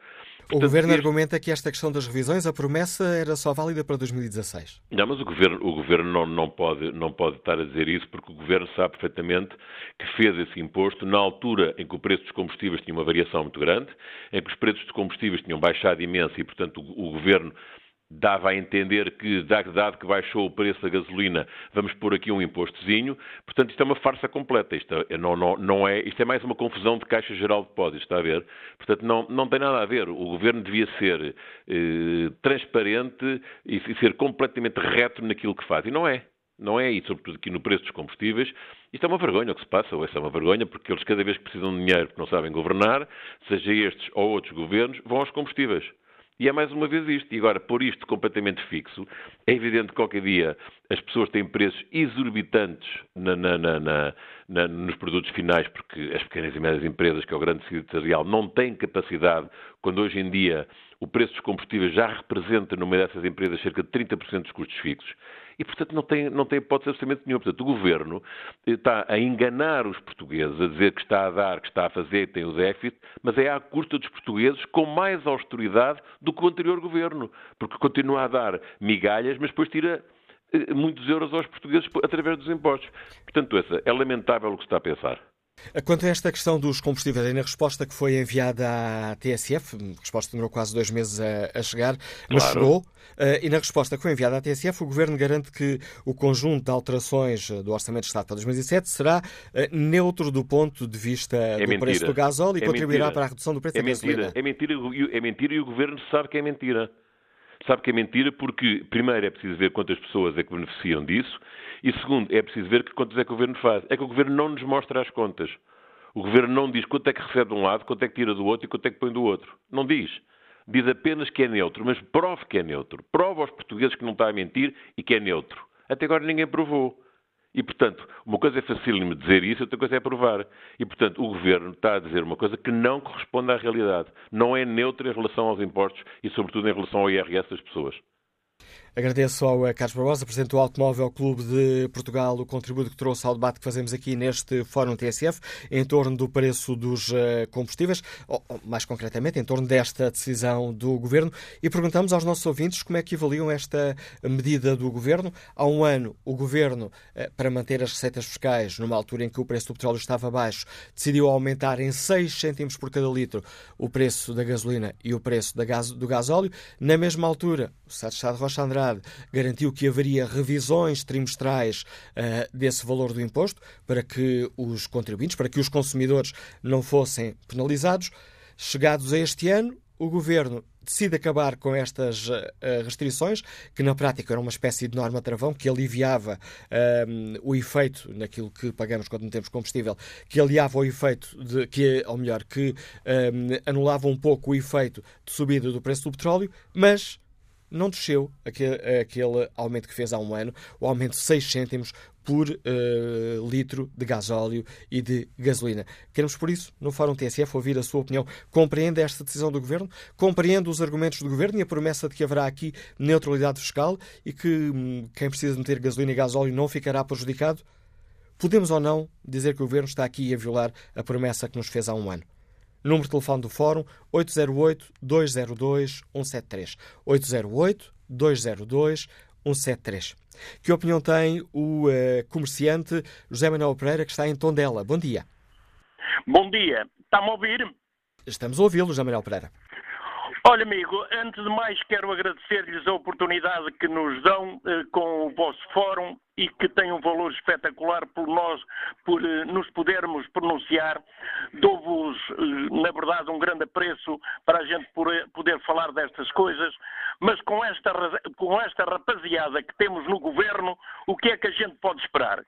Portanto, o Governo argumenta que esta questão das revisões, a promessa era só válida para 2016. Não, mas o Governo, o governo não, não, pode, não pode estar a dizer isso, porque o Governo sabe perfeitamente que fez esse imposto na altura em que o preço dos combustíveis tinha uma variação muito grande, em que os preços dos combustíveis tinham baixado imenso e, portanto, o, o Governo dava a entender que, dado que baixou o preço da gasolina, vamos pôr aqui um impostozinho. Portanto, isto é uma farsa completa. Isto é, não, não, não é, isto é mais uma confusão de Caixa Geral de Depósitos, está a ver? Portanto, não, não tem nada a ver. O Governo devia ser eh, transparente e, e ser completamente reto naquilo que faz. E não é. Não é, e sobretudo aqui no preço dos combustíveis, isto é uma vergonha o que se passa, ou essa é uma vergonha, porque eles cada vez que precisam de dinheiro porque não sabem governar, seja estes ou outros governos, vão aos combustíveis. E é mais uma vez isto. E agora, pôr isto completamente fixo, é evidente que qualquer dia as pessoas têm preços exorbitantes na, na, na, nos produtos finais, porque as pequenas e médias empresas, que é o grande tecido empresarial, não têm capacidade, quando hoje em dia o preço dos combustíveis já representa, numa dessas empresas, cerca de 30% dos custos fixos e, portanto, não tem, não tem hipótese absolutamente nenhuma. Portanto, o governo está a enganar os portugueses, a dizer que está a dar, que está a fazer, que tem o déficit, mas é à custa dos portugueses com mais austeridade do que o anterior governo, porque continua a dar migalhas, mas depois tira eh, muitos euros aos portugueses através dos impostos. Portanto, essa é lamentável o que se está a pensar. Quanto a esta questão dos combustíveis, e na resposta que foi enviada à TSF, a resposta demorou quase dois meses a, a chegar, mas claro. chegou, uh, e na resposta que foi enviada à TSF, o Governo garante que o conjunto de alterações do Orçamento de Estado para 2007 será neutro do ponto de vista é do mentira. preço do gasóleo e é contribuirá mentira. para a redução do preço é da gasolina. É mentira, é mentira e o Governo sabe que é mentira. Sabe que é mentira porque, primeiro, é preciso ver quantas pessoas é que beneficiam disso e, segundo, é preciso ver que quantas é que o Governo faz. É que o Governo não nos mostra as contas. O Governo não diz quanto é que recebe de um lado, quanto é que tira do outro e quanto é que põe do outro. Não diz. Diz apenas que é neutro, mas prove que é neutro. Prova aos portugueses que não está a mentir e que é neutro. Até agora ninguém provou. E, portanto, uma coisa é facílimo dizer isso, outra coisa é provar. E, portanto, o Governo está a dizer uma coisa que não corresponde à realidade. Não é neutro em relação aos impostos e, sobretudo, em relação ao IRS das pessoas. Agradeço ao Carlos Barbosa, Presidente do Automóvel Clube de Portugal, o contributo que trouxe ao debate que fazemos aqui neste Fórum TSF em torno do preço dos eh, combustíveis, ou mais concretamente em torno desta decisão do Governo, e perguntamos aos nossos ouvintes como é que avaliam esta medida do Governo. Há um ano, o Governo, eh, para manter as receitas fiscais, numa altura em que o preço do petróleo estava baixo, decidiu aumentar em 6 cêntimos por cada litro o preço da gasolina e o preço do gasóleo. Na mesma altura, o Estado de Rocha Andrade garantiu que haveria revisões trimestrais uh, desse valor do imposto para que os contribuintes, para que os consumidores não fossem penalizados. Chegados a este ano, o governo decide acabar com estas uh, restrições, que na prática era uma espécie de norma travão que aliviava uh, o efeito naquilo que pagamos quando temos combustível, que aliava o efeito de que, ou melhor, que anulava um pouco o efeito de subida do preço do petróleo, mas não desceu aquele, aquele aumento que fez há um ano, o aumento de 6 cêntimos por uh, litro de gasóleo e de gasolina. Queremos, por isso, no Fórum TSF, ouvir a sua opinião. Compreende esta decisão do Governo? Compreende os argumentos do Governo e a promessa de que haverá aqui neutralidade fiscal e que hum, quem precisa meter gasolina e gasóleo não ficará prejudicado? Podemos ou não dizer que o Governo está aqui a violar a promessa que nos fez há um ano? Número de telefone do Fórum 808-202-173. 808-202-173. Que opinião tem o uh, comerciante José Manuel Pereira, que está em Tondela? Bom dia. Bom dia. Está-me a ouvir? Estamos a ouvi-lo, José Manuel Pereira. Olha, amigo, antes de mais quero agradecer-lhes a oportunidade que nos dão eh, com o vosso fórum e que tem um valor espetacular por nós, por eh, nos pudermos pronunciar. Dou-vos, eh, na verdade, um grande apreço para a gente poder, poder falar destas coisas, mas com esta, com esta rapaziada que temos no governo, o que é que a gente pode esperar?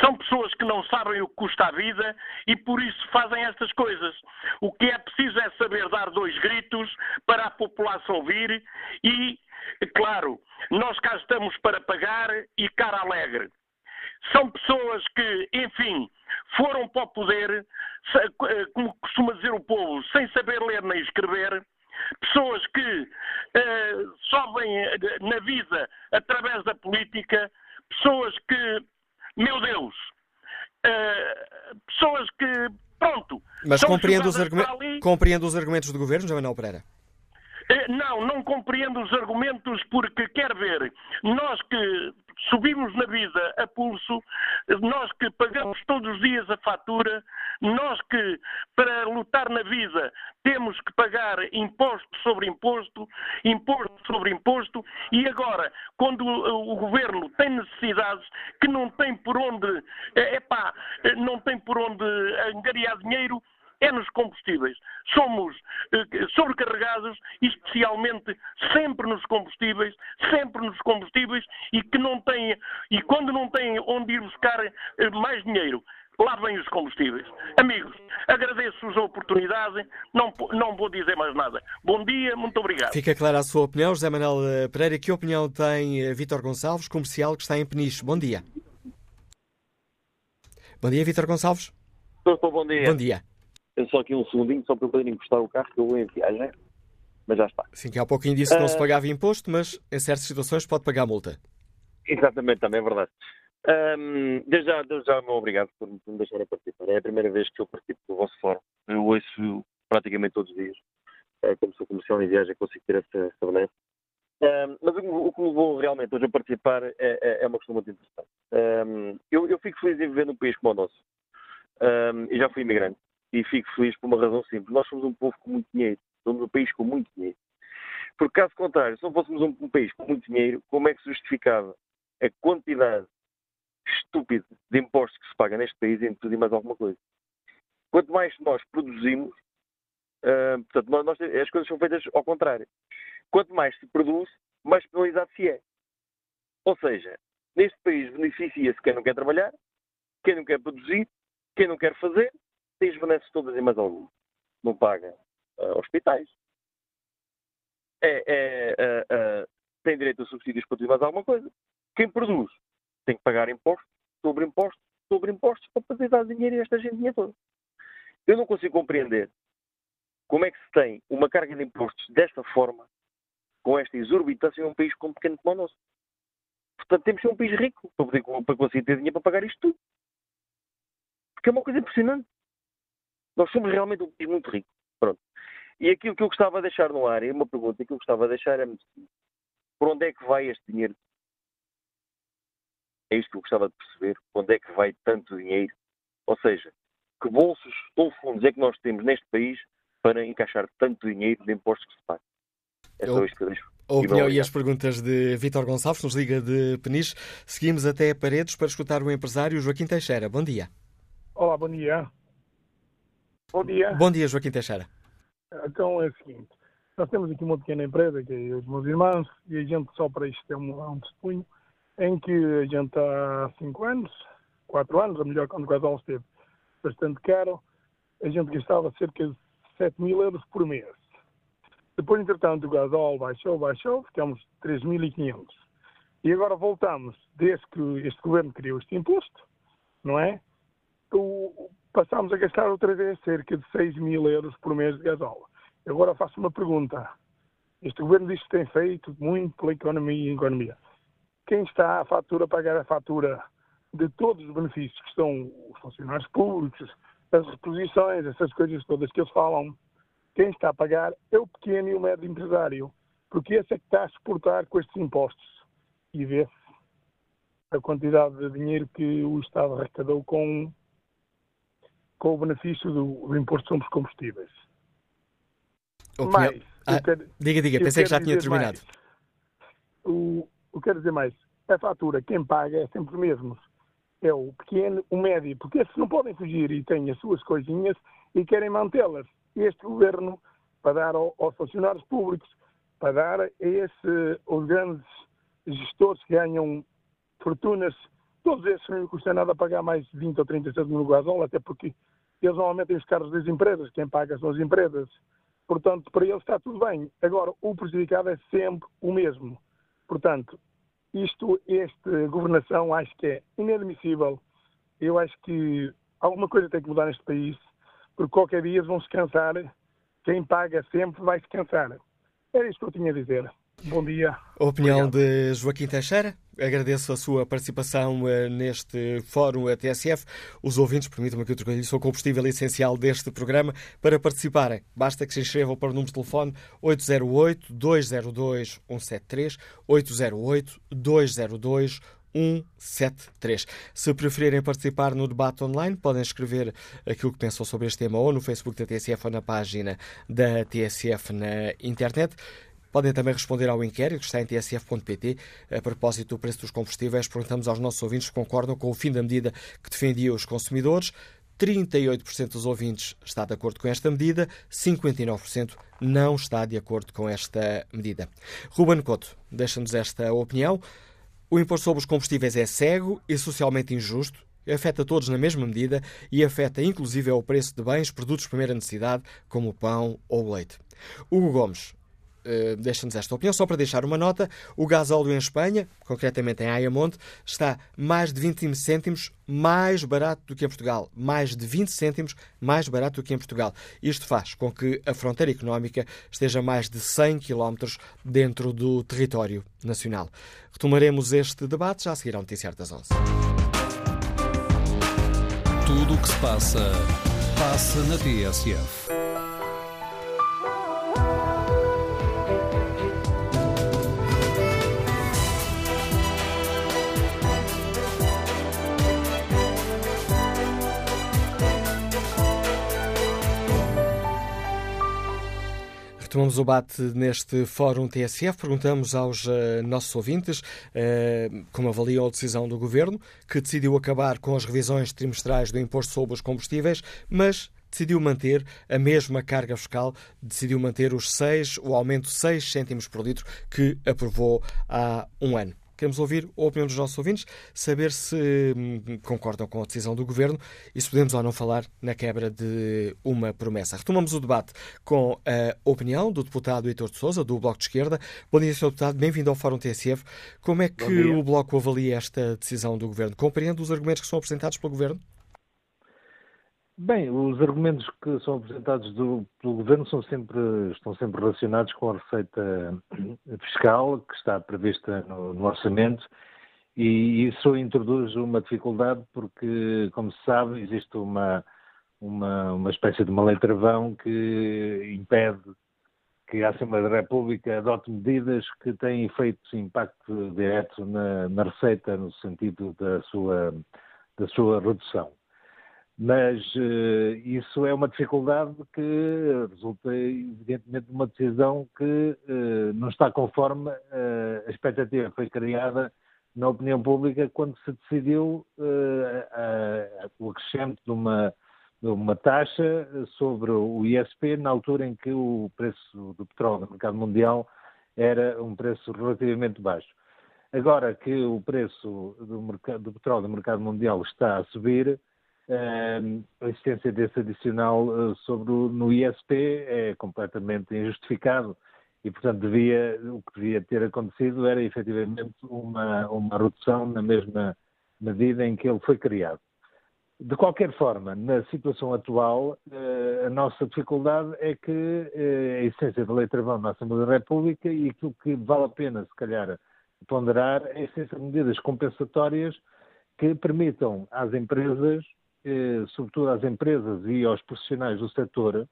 São pessoas que não sabem o que custa a vida e por isso fazem estas coisas. O que é preciso é saber dar dois gritos para a população ouvir e, claro, nós cá estamos para pagar e cara alegre. São pessoas que, enfim, foram para o poder, como costuma dizer o povo, sem saber ler nem escrever, pessoas que uh, sobem eh, na vida através da política, pessoas que meu Deus, uh, pessoas que, pronto. Mas compreendo os, compreendo os argumentos do governo, João Manuel Pereira? Eh, não, não compreendo os argumentos porque, quer ver, nós que subimos na vida a pulso, nós que pagamos todos os dias a fatura, nós que, para lutar na vida, temos que pagar imposto sobre imposto, imposto sobre imposto, e agora, quando o, governo tem necessidades que não tem por onde, é pá, não tem por onde angariar dinheiro, é nos combustíveis. Somos eh, sobrecarregados, especialmente sempre nos combustíveis, sempre nos combustíveis, e que não têm, e quando não têm onde ir buscar eh, mais dinheiro, lá vêm os combustíveis. Amigos, agradeço-vos a oportunidade, não, não vou dizer mais nada. Bom dia, muito obrigado. Fica clara a sua opinião, José Manuel eh, Pereira. Que opinião tem Vítor Gonçalves, comercial, que está em Peniche? Bom dia. Bom dia, Vítor Gonçalves. Doutor, bom dia. Bom dia. Eu só aqui um segundinho, só para eu poder encostar o carro que eu vou em viagem. Mas já está. Sim, que há pouquinho disse que não se pagava imposto, mas em certas situações pode pagar multa. Exatamente, também é verdade. Um, desde, já, desde já, meu obrigado por me deixarem participar. É a primeira vez que eu participo do vosso fórum. Eu ouço praticamente todos os dias. É, como sou comercial em viagem, consigo ter essa, essa benesse. Um, mas o, o, que me levou realmente hoje a participar é, é, é uma questão muito interessante. Um, eu, eu, fico feliz em viver num país como o nosso. e já fui imigrante. E fico feliz por uma razão simples. Nós somos um povo com muito dinheiro. Somos um país com muito dinheiro. Porque, caso contrário, se não fôssemos um, país com muito dinheiro, como é que se justificava a quantidade estúpida de impostos que se paga neste país em tudo e mais alguma coisa? Quanto mais nós produzimos, uh, portanto, nós, nós, as coisas são feitas ao contrário. Quanto mais se produz, mais penalizado se é. Ou seja, neste país beneficia-se quem não quer trabalhar, quem não quer produzir, quem não quer fazer, tem as benesses todas e mais algumas. Não paga uh, hospitais. É, é, uh, uh, tem direito a subsídios para tudo e mais alguma coisa. Quem produz tem que pagar impostos, sobre impostos, sobre impostos para poder dar dinheiro a esta gente toda. Eu não consigo compreender como é que se tem uma carga de impostos desta forma, com esta exorbitância, em um país como pequeno como o nosso. Portanto, temos que ser um país rico para, poder, para conseguir ter dinheiro para pagar isto tudo. Porque é uma coisa impressionante. Nós somos realmente um país muito rico. Pronto. E aquilo que eu gostava de deixar no ar, é uma pergunta que eu gostava de deixar é por onde é que vai este dinheiro? É isto que eu gostava de perceber. Por onde é que vai tanto dinheiro? Ou seja, que bolsos ou fundos é que nós temos neste país para encaixar tanto dinheiro de impostos que se pagam? É só isto que eu deixo. A opinião e, e as perguntas de Vítor Gonçalves, nos liga de Peniche. Seguimos até a Paredes para escutar o empresário Joaquim Teixeira. Bom dia. Olá, bom dia. Bom dia. Bom dia, Joaquim Teixeira. Então é o seguinte: nós temos aqui uma pequena empresa, que é os meus irmãos, e a gente só para isto é um, um testemunho, em que a gente há 5 anos, 4 anos, a melhor quando o casal esteve bastante caro, a gente gastava cerca de 7 mil euros por mês. Depois, entretanto, o gasol baixou, baixou, ficamos 3.500. E agora voltamos, desde que este governo criou este imposto, não é? O, passámos a gastar outra vez cerca de 6 mil euros por mês de gasóleo. Agora faço uma pergunta. Este governo diz que tem feito muito pela economia e economia. Quem está a fatura a pagar a fatura de todos os benefícios que estão os funcionários públicos, as reposições, essas coisas todas que eles falam, quem está a pagar é o pequeno e o médio empresário, porque esse é que está a suportar com estes impostos. E vê-se a quantidade de dinheiro que o Estado arrecadou com com o benefício do, do imposto sobre os combustíveis. Mas, ah, quero, diga, diga, pensei que já tinha terminado. Mais, o, o quero dizer mais, a fatura, quem paga é sempre o mesmo. É o pequeno, o médio, porque esses não podem fugir e têm as suas coisinhas e querem mantê-las. Este governo, para dar ao, aos funcionários públicos, para dar a esse, aos grandes gestores que ganham fortunas, todos esses não custa nada pagar mais 20 ou 30 cêntimos no gasóleo, até porque eles normalmente têm os carros das empresas, quem paga são as empresas. Portanto, para eles está tudo bem. Agora, o prejudicado é sempre o mesmo. Portanto, isto, esta governação, acho que é inadmissível. Eu acho que alguma coisa tem que mudar neste país, porque qualquer dia vão se cansar. Quem paga sempre vai se cansar. Era isto que eu tinha a dizer. Bom dia. A opinião Obrigado. de Joaquim Teixeira. Agradeço a sua participação uh, neste fórum TSF. Os ouvintes, permitam-me que eu troque sou o combustível essencial deste programa. Para participarem, basta que se inscrevam para o número de telefone 808-202-173, 808-202-173. 173. Se preferirem participar no debate online, podem escrever aquilo que pensam sobre este tema ou no Facebook da TSF ou na página da TSF na internet. Podem também responder ao inquérito que está em tsf.pt. A propósito do preço dos combustíveis, perguntamos aos nossos ouvintes se concordam com o fim da medida que defendia os consumidores. 38% dos ouvintes está de acordo com esta medida, 59% não está de acordo com esta medida. Ruben Couto deixa-nos esta opinião. O imposto sobre os combustíveis é cego e socialmente injusto, afeta todos na mesma medida e afeta inclusive o preço de bens, produtos de primeira necessidade, como o pão ou o leite. Hugo Gomes uh, deixa-nos esta opinião. Só para deixar uma nota, o gás óleo em Espanha, concretamente em Ayamonte, está mais de 20 cêntimos mais barato do que em Portugal. Mais de 20 cêntimos mais barato do que em Portugal. Isto faz com que a fronteira económica esteja mais de 100 quilómetros dentro do território nacional. Retomaremos este debate já a seguir ao Noticiário das 11. Tudo o que se passa, passa na TSF. Retomamos o debate neste Fórum TSF. Perguntamos aos uh, nossos ouvintes uh, como avaliam a decisão do Governo, que decidiu acabar com as revisões trimestrais do imposto sobre os combustíveis, mas decidiu manter a mesma carga fiscal, decidiu manter os 6, o aumento de 6 cêntimos por litro que aprovou há um ano. Queremos ouvir a opinião dos nossos ouvintes, saber se hum, concordam com a decisão do Governo e se podemos ou não falar na quebra de uma promessa. Retomamos o debate com a opinião do deputado Heitor de Souza, do Bloco de Esquerda. Bom dia, Sr. Deputado, bem-vindo ao Fórum TSF. Como é que o Bloco avalia esta decisão do Governo? Compreende os argumentos que são apresentados pelo Governo? Bem, os argumentos que são apresentados do, pelo Governo são sempre, estão sempre relacionados com a receita fiscal que está prevista no, no orçamento e isso introduz uma dificuldade porque, como se sabe, existe uma, uma, uma espécie de uma lei travão que impede que a Assembleia da República adote medidas que têm efeito impacto direto na, na receita no sentido da sua, da sua redução. Mas uh, isso é uma dificuldade que resulta, evidentemente, de uma decisão que uh, não está conforme uh, a expectativa que foi criada na opinião pública quando se decidiu o acrescento de uma, de uma taxa sobre o ISP na altura em que o preço do petróleo no mercado mundial era um preço relativamente baixo. Agora que o preço do, mercado, do petróleo no mercado mundial está a subir, a existência desse adicional eh, sobre o, no ISP é completamente injustificado e, portanto, devia, o que devia ter acontecido era efetivamente uma, uma redução na mesma medida em que ele foi criado. De qualquer forma, na situação atual, eh, a nossa dificuldade é que eh, a essência da lei travão na Assembleia da República e aquilo que vale a pena, se calhar, ponderar é a essência de medidas compensatórias que permitam às empresas sobretudo às empresas e aos profissionais do setor,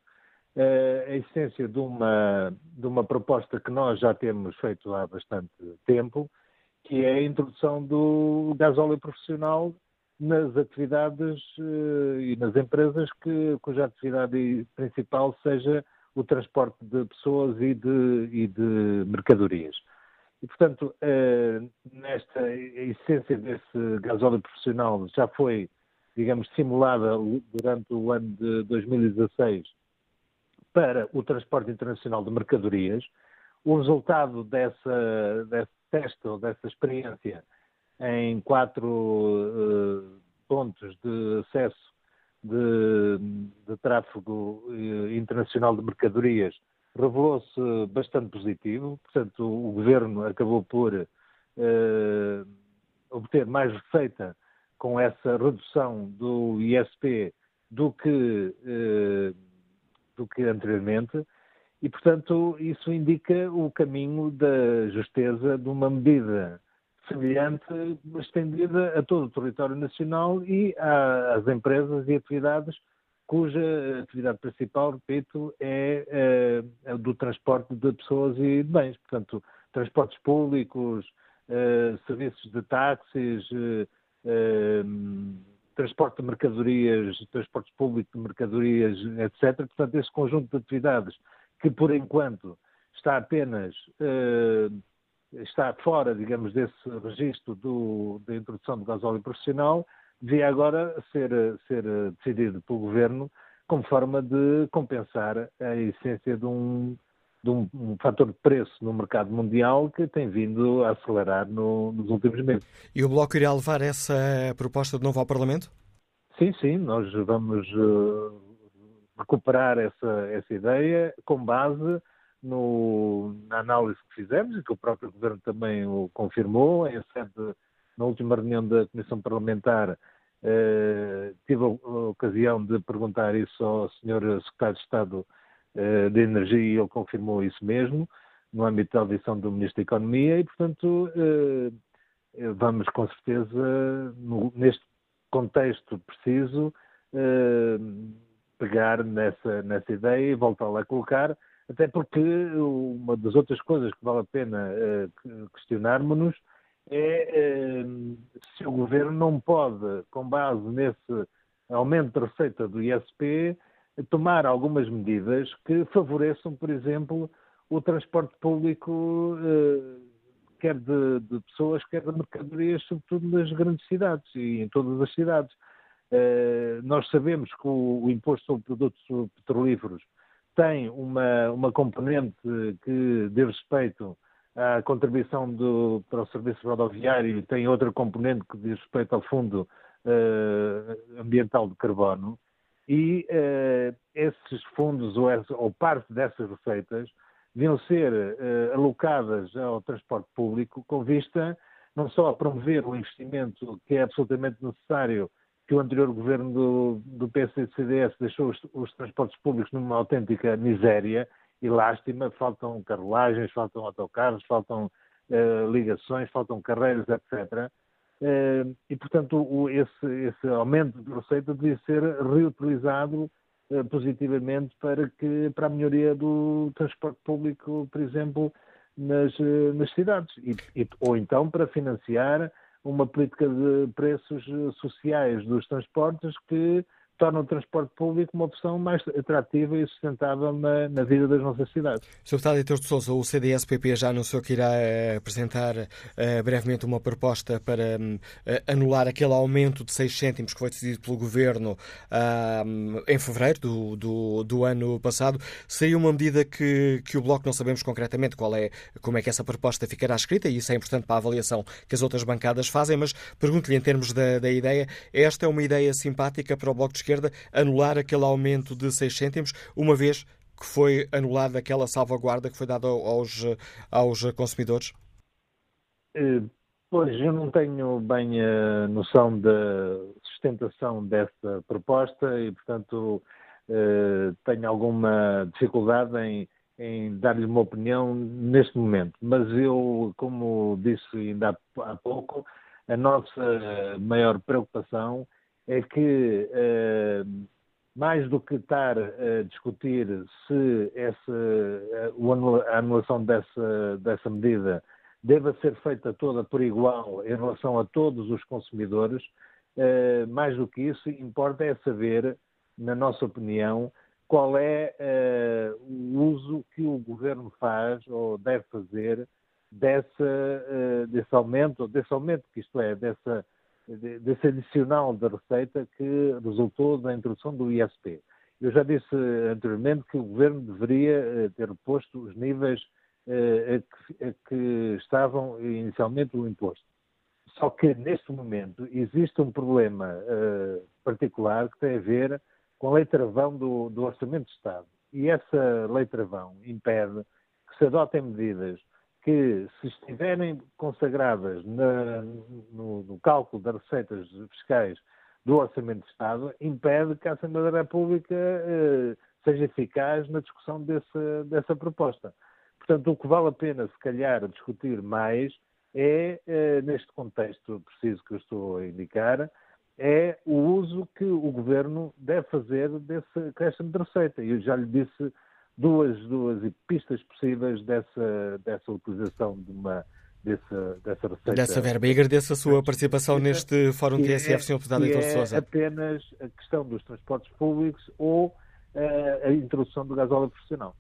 eh, a essência de uma, de uma proposta que nós já temos feito há bastante tempo, que é a introdução do gasóleo profissional nas atividades eh, e nas empresas que, cuja atividade principal seja o transporte de pessoas e de, e de mercadorias. E, portanto, nesta essência desse gasóleo profissional já foi digamos, simulada durante o ano de 2016 para o transporte internacional de mercadorias. O resultado dessa, desse teste ou dessa experiência em quatro uh, pontos de acesso de, de tráfego uh, internacional de mercadorias revelou-se bastante positivo. Portanto, o governo acabou por uh, obter mais receita com essa redução do ISP do que, eh, do que anteriormente, e, portanto, isso indica o caminho da justeza de uma medida semelhante, estendida a todo o território nacional e às empresas e atividades cuja atividade principal, repito, é, é do transporte de pessoas e de bens. Portanto, transportes públicos, uh, serviços de táxis, transporte de mercadorias, transportes públicos de mercadorias, etc. Portanto, esse conjunto de atividades que, por enquanto, está apenas está fora, digamos, desse registro do, da introdução do gasóleo profissional, devia agora ser, ser decidido pelo Governo como forma de compensar a essência de um, de um, um fator de preço no mercado mundial que tem vindo a acelerar no, nos últimos meses. E o Bloco irá levar essa proposta de novo ao Parlamento? Sim, sim, nós vamos uh, recuperar essa, essa ideia com base no, na análise que fizemos e que o próprio Governo também o confirmou em sede, na última reunião da Comissão Parlamentar, eh, tive a, ocasião de perguntar isso ao Sr. Secretário de Estado de Energia e ele confirmou isso mesmo, no âmbito da audição do Ministro da Economia e, portanto, eh, vamos com certeza, neste contexto preciso, eh, pegar nessa, nessa ideia e voltá-la a colocar até porque uma das outras coisas que vale a pena questionarmos-nos é se o governo não pode, com base nesse aumento de receita do ISP, tomar algumas medidas que favoreçam, por exemplo, o transporte público, uh, quer de, de, pessoas, quer de mercadorias, sobretudo nas grandes cidades e em todas as cidades. nós sabemos que o, o imposto sobre produtos petrolíferos tem uma, uma componente que diz respeito à contribuição do, para o serviço rodoviário e tem outra componente que diz respeito ao Fundo uh, Ambiental de Carbono. E uh, esses fundos, ou, essa, ou, parte dessas receitas, deviam ser uh, alocadas ao transporte público com vista não só a promover o investimento que é absolutamente necessário que o anterior governo do, do PSD e CDS deixou os, os, transportes públicos numa autêntica miséria e lástima. Faltam carruagens, faltam autocarros, faltam uh, ligações, faltam carreiras, etc. Eh, e, portanto, esse, esse, aumento de receita devia ser reutilizado uh, positivamente para, que, para a melhoria do transporte público, por exemplo, nas, nas cidades. E, e, ou então para financiar uma política de preços eh, sociais dos transportes que torna o transporte público uma opção mais atrativa e sustentável na, na vida das nossas cidades. Sr. Deputado Heitor de Sousa, o CDS-PP já anunciou que irá uh, apresentar uh, brevemente uma proposta para um, uh, anular aquele aumento de 6 cêntimos que foi decidido pelo Governo em fevereiro do, do, do, ano passado. Seria uma medida que, que o Bloco não sabemos concretamente qual é, como é que essa proposta ficará escrita e isso é importante para a avaliação que as outras bancadas fazem, mas pergunto-lhe em termos da, da ideia, esta é uma ideia simpática para o Bloco de esquerda anular aquele aumento de 6 cêntimos, uma vez que foi anulada aquela salvaguarda que foi dada aos, aos consumidores? Eh, pois, eu não tenho bem a noção da sustentação dessa proposta e, portanto, eh, tenho alguma dificuldade em, em dar-lhe uma opinião neste momento. Mas eu, como disse ainda há pouco, a nossa maior preocupação é que, eh, mais do que estar a discutir se essa, a anulação dessa, dessa medida deva ser feita toda por igual em relação a todos os consumidores, eh, mais do que isso, importa é saber, na nossa opinião, qual é o uso que o governo faz ou deve fazer dessa, desse aumento, desse aumento que isto é, dessa desse adicional da receita que resultou da introdução do ISP. Eu já disse anteriormente que o Governo deveria eh, ter posto os níveis eh, a que, a que estavam inicialmente o imposto. Só que, neste momento, existe um problema uh, particular que tem a ver com a lei travão do, do, Orçamento de Estado. E essa lei travão impede que se adotem medidas que, se estiverem consagradas na, no, no, cálculo das receitas fiscais do Orçamento de Estado, impede que a Assembleia da República eh, seja eficaz na discussão desse, dessa proposta. Portanto, o que vale a pena, se calhar, discutir mais é, eh, neste contexto preciso que eu estou a indicar, é o uso que o Governo deve fazer desse acréscimo de receita. Eu já lhe disse duas, duas pistas possíveis dessa, dessa utilização de uma, dessa, dessa receita. Dessa verba. E agradeço a sua participação neste Fórum TSF, é, Sr. Deputado Heitor é Sousa. apenas a questão dos transportes públicos ou uh, a introdução do gasóleo profissional.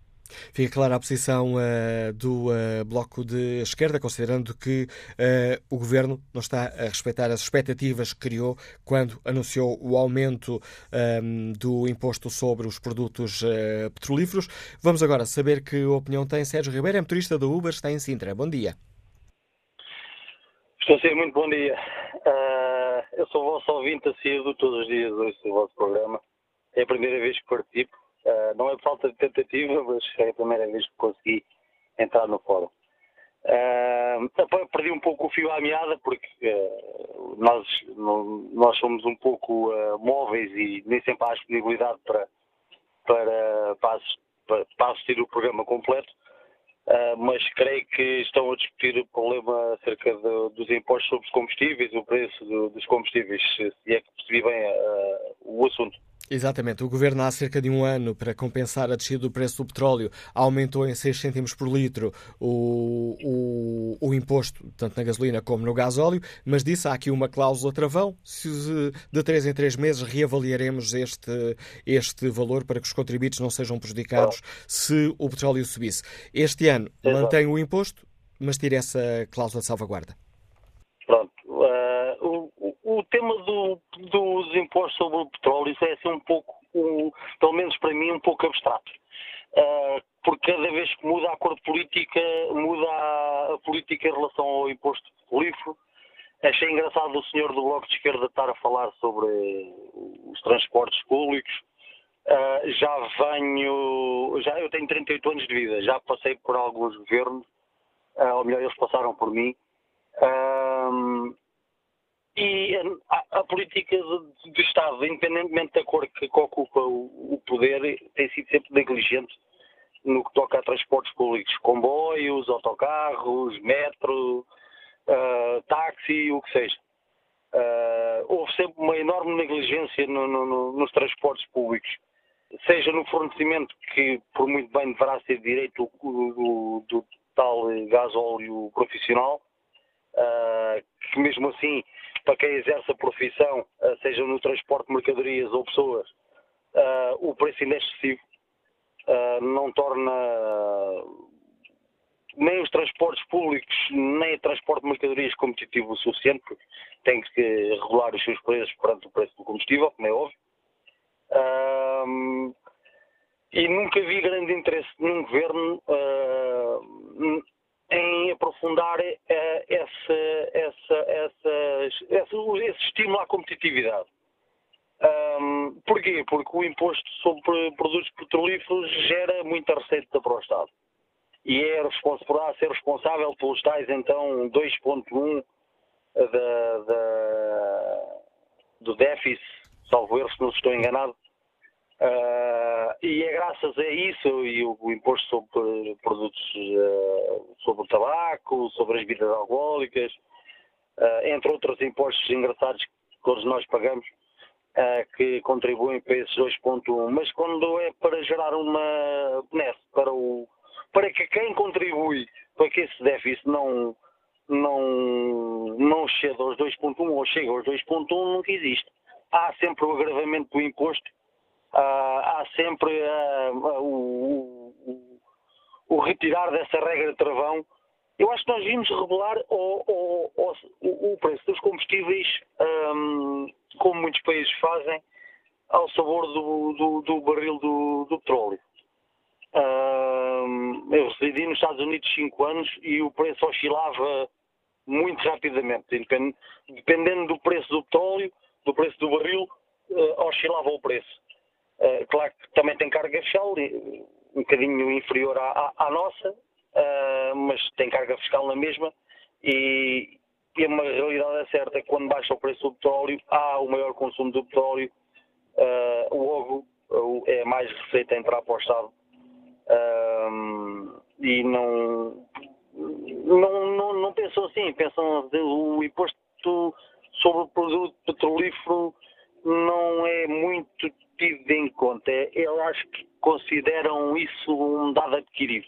Fica clara a posição uh, do uh, Bloco de Esquerda, considerando que uh, o Governo não está a respeitar as expectativas que criou quando anunciou o aumento um, do imposto sobre os produtos petrolíferos. Vamos agora saber que opinião tem Sérgio Ribeiro, é motorista da Uber, está em Sintra. Bom dia. Estou a ser muito bom dia. eu sou o vosso ouvinte assíduo, todos os dias ouço o vosso programa. É a primeira vez que participo Uh, não é por falta de tentativa, mas é a primeira vez que consegui entrar no fórum. Uh, perdi um pouco o fio à meada porque uh, nós, nós somos um pouco móveis e nem sempre há disponibilidade para, para, para, para assistir o programa completo. mas creio que estão a discutir o problema acerca dos impostos sobre os combustíveis, o preço do, dos combustíveis, se é que percebi bem o assunto. Exatamente. O Governo, há cerca de um ano, para compensar a descida do preço do petróleo, aumentou em 6 cêntimos por litro o, o, o, imposto, tanto na gasolina como no gasóleo, mas disse há aqui uma cláusula travão. Se de 3 em 3 meses reavaliaremos este, este valor para que os contribuintes não sejam prejudicados se o petróleo subisse. Este ano mantém o imposto, mas tira essa cláusula de salvaguarda. O tema do, dos impostos sobre o petróleo isso é assim um pouco, um, pelo menos para mim, um pouco abstrato. Uh, porque cada vez que muda a cor política, muda a, a política em relação ao imposto petrolífero. Achei engraçado o senhor do Bloco de Esquerda estar a falar sobre os transportes públicos. Uh, já venho, já eu tenho 38 anos de vida, já passei por alguns governos, uh, ou melhor, eles passaram por mim. Uh, e a, a política de, Estado, independentemente da cor que, que ocupa o, o, poder, tem sido sempre negligente no que toca a transportes públicos, comboios, autocarros, metro, uh, táxi, o que seja. Uh, houve sempre uma enorme negligência no, no, no, nos transportes públicos, seja no fornecimento, que por muito bem deverá ser direito do, do, do tal gasóleo profissional, uh, que mesmo assim para quem exerce a profissão, eh, seja no transporte de mercadorias ou pessoas, eh, o preço ainda é. Eh, não torna nem os transportes públicos, nem o transporte de mercadorias competitivo o suficiente, porque tem que regular os seus preços perante o preço do combustível, como é óbvio. e nunca vi grande interesse num governo em aprofundar uh, esse, esse, esse, esse, estímulo à competitividade. Um, porquê? Porque o imposto sobre produtos petrolíferos gera muita receita para o Estado. E é poderá ser responsável pelos tais, então, 2.1 da, da, do déficit, salvo erro, se não estou enganado, Uh, e é graças a isso e o, o imposto sobre produtos, uh, sobre o tabaco, sobre as bebidas alcoólicas, uh, entre outros impostos engraçados que todos nós pagamos, que contribuem para esses 2.1. Mas quando é para gerar uma benesse para, o, para que quem contribui para que esse déficit não, não, não chegue aos 2.1 ou chegue aos 2.1, nunca existe. Há sempre o agravamento do imposto há sempre o, o, o, retirar dessa regra de travão. Eu acho que nós vimos revelar o, o, o preço dos combustíveis, um, como muitos países fazem, ao sabor do, do, do barril do, do petróleo. Um, eu residi nos Estados Unidos 5 anos e o preço oscilava muito rapidamente. Dependendo do preço do petróleo, do preço do barril, uh, oscilava o preço. Uh, claro que também tem carga fiscal um bocadinho inferior à, à, à nossa, uh, mas tem carga fiscal na mesma. E, e uma realidade é certa quando baixa o preço do petróleo há o maior consumo do petróleo, uh, logo é mais receita a entrar para o Estado e não, não, não, não pensam assim, pensam o imposto sobre o produto petrolífero não é muito tido em conta. Eu acho que consideram isso um dado adquirido.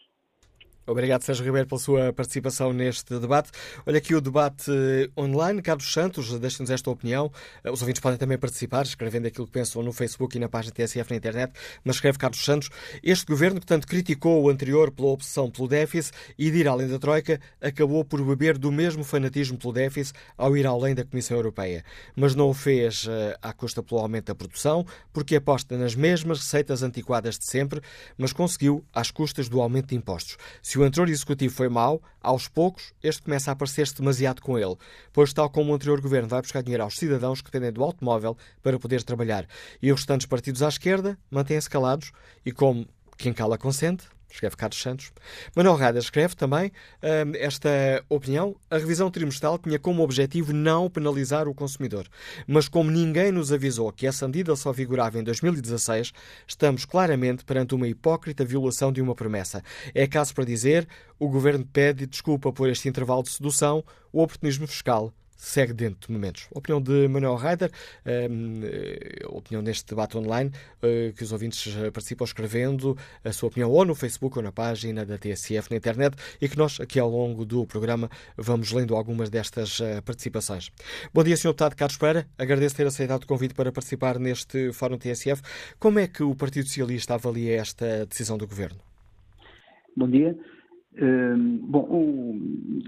Obrigado, Sérgio Ribeiro, pela sua participação neste debate. Olha aqui o debate eh, online. Carlos Santos, deixe-nos esta opinião. Eh, os ouvintes podem também participar, escrevendo aquilo que pensam no Facebook e na página TSF na internet. Mas escreve Carlos Santos: Este governo, que tanto criticou o anterior pela obsessão pelo déficit e de ir além da Troika, acabou por beber do mesmo fanatismo pelo déficit ao ir além da Comissão Europeia. Mas não o fez uh, à custa pelo aumento da produção, porque aposta nas mesmas receitas antiquadas de sempre, mas conseguiu às custas do aumento de impostos. Se o anterior executivo foi mau, aos poucos este começa a parecer-se demasiado com ele, pois, tal como o anterior governo vai buscar dinheiro aos cidadãos que dependem do automóvel para poder trabalhar, e os restantes partidos à esquerda mantêm-se calados e, como quem cala consente, escreve Carlos Santos. Manuel Rada escreve também hum, esta opinião. A revisão trimestral tinha como objetivo não penalizar o consumidor. Mas como ninguém nos avisou que essa medida só vigorava em 2016, estamos claramente perante uma hipócrita violação de uma promessa. É caso para dizer, o Governo pede desculpa por este intervalo de sedução, o oportunismo fiscal segue dentro de momentos. Opinião de Manuel Reider, ehm, a opinião neste debate online, eh, que os ouvintes participam escrevendo a sua opinião ou no Facebook ou na página da TSF na internet e que nós, aqui ao longo do programa, vamos lendo algumas destas eh, participações. Bom dia, Sr. Deputado Carlos Pereira. Agradeço ter aceitado o convite para participar neste Fórum TSF. Como é que o Partido Socialista avalia esta decisão do Governo? Bom dia. Hum, bom,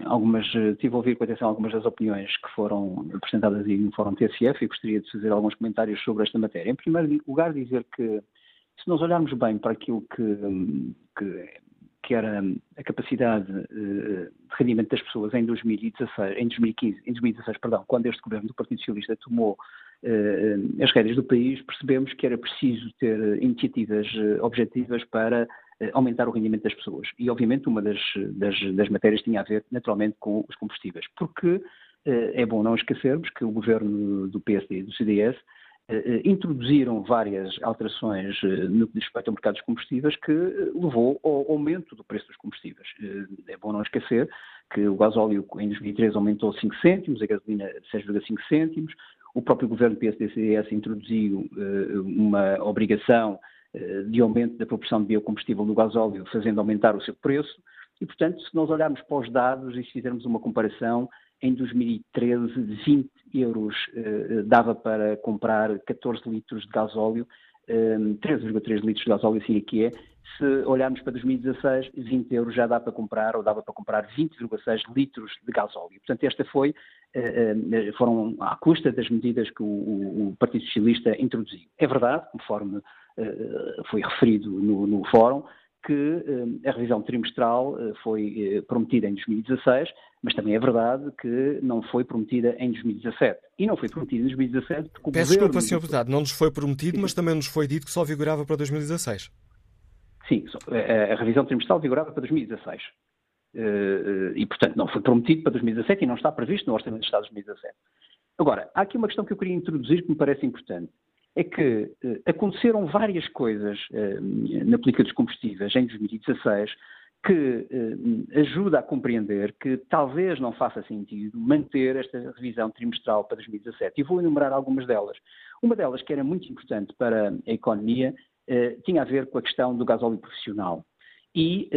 algumas, tive a ouvir com atenção algumas das opiniões que foram apresentadas aí no Fórum TSF e gostaria de fazer alguns comentários sobre esta matéria. Em primeiro lugar, dizer que se nós olharmos bem para aquilo que, que, que era a capacidade eh, de rendimento das pessoas em 2016, em 2015, em 2016, perdão, quando este governo do Partido Socialista tomou eh, as rédeas do país, percebemos que era preciso ter iniciativas eh, objetivas para eh, aumentar o rendimento das pessoas. E, obviamente, uma das, das, das matérias tinha a ver, naturalmente, com os combustíveis. Porque eh, é bom não esquecermos que o governo do PSD e do CDS eh, introduziram várias alterações no que diz respeito ao mercado dos combustíveis que levou ao aumento do preço dos combustíveis. É bom não esquecer que o gasóleo em 2013 aumentou 5 cêntimos, a gasolina 6,5 cêntimos, o próprio governo PSD-CDS introduziu uma obrigação eh, de aumento da proporção de biocombustível no gasóleo, fazendo aumentar o seu preço. E, portanto, se nós olharmos para os dados e se fizermos uma comparação, em 2013, 20 euros eh, dava para comprar 14 litros de gasóleo, eh, 13,3 litros de gasóleo, assim aqui é. Se olharmos para 2016, 20 euros já dá para comprar, ou dava para comprar 20,6 litros de gasóleo. Portanto, esta foi, eh, eh, foram à custa das medidas que o, o Partido Socialista introduziu. É verdade, conforme eh, foi referido no, no fórum, que eh, a revisão trimestral eh, foi prometida em 2016, mas também é verdade que não foi prometida em 2017. E não foi prometida em 2017 porque o Peço governo... desculpa, Sr. Deputado, não nos foi prometido, mas também nos foi dito que só vigorava para 2016. Sim, a revisão trimestral vigorava para 2016. E, portanto, não foi prometido para 2017 e não está previsto no Orçamento de Estado de 2017. Agora, há aqui uma questão que eu queria introduzir que me parece importante é que eh, aconteceram várias coisas eh, na política dos combustíveis em 2016 que eh, ajuda a compreender que talvez não faça sentido manter esta revisão trimestral para 2017. E vou enumerar algumas delas. Uma delas, que era muito importante para a economia, tinha a ver com a questão do gasóleo profissional. E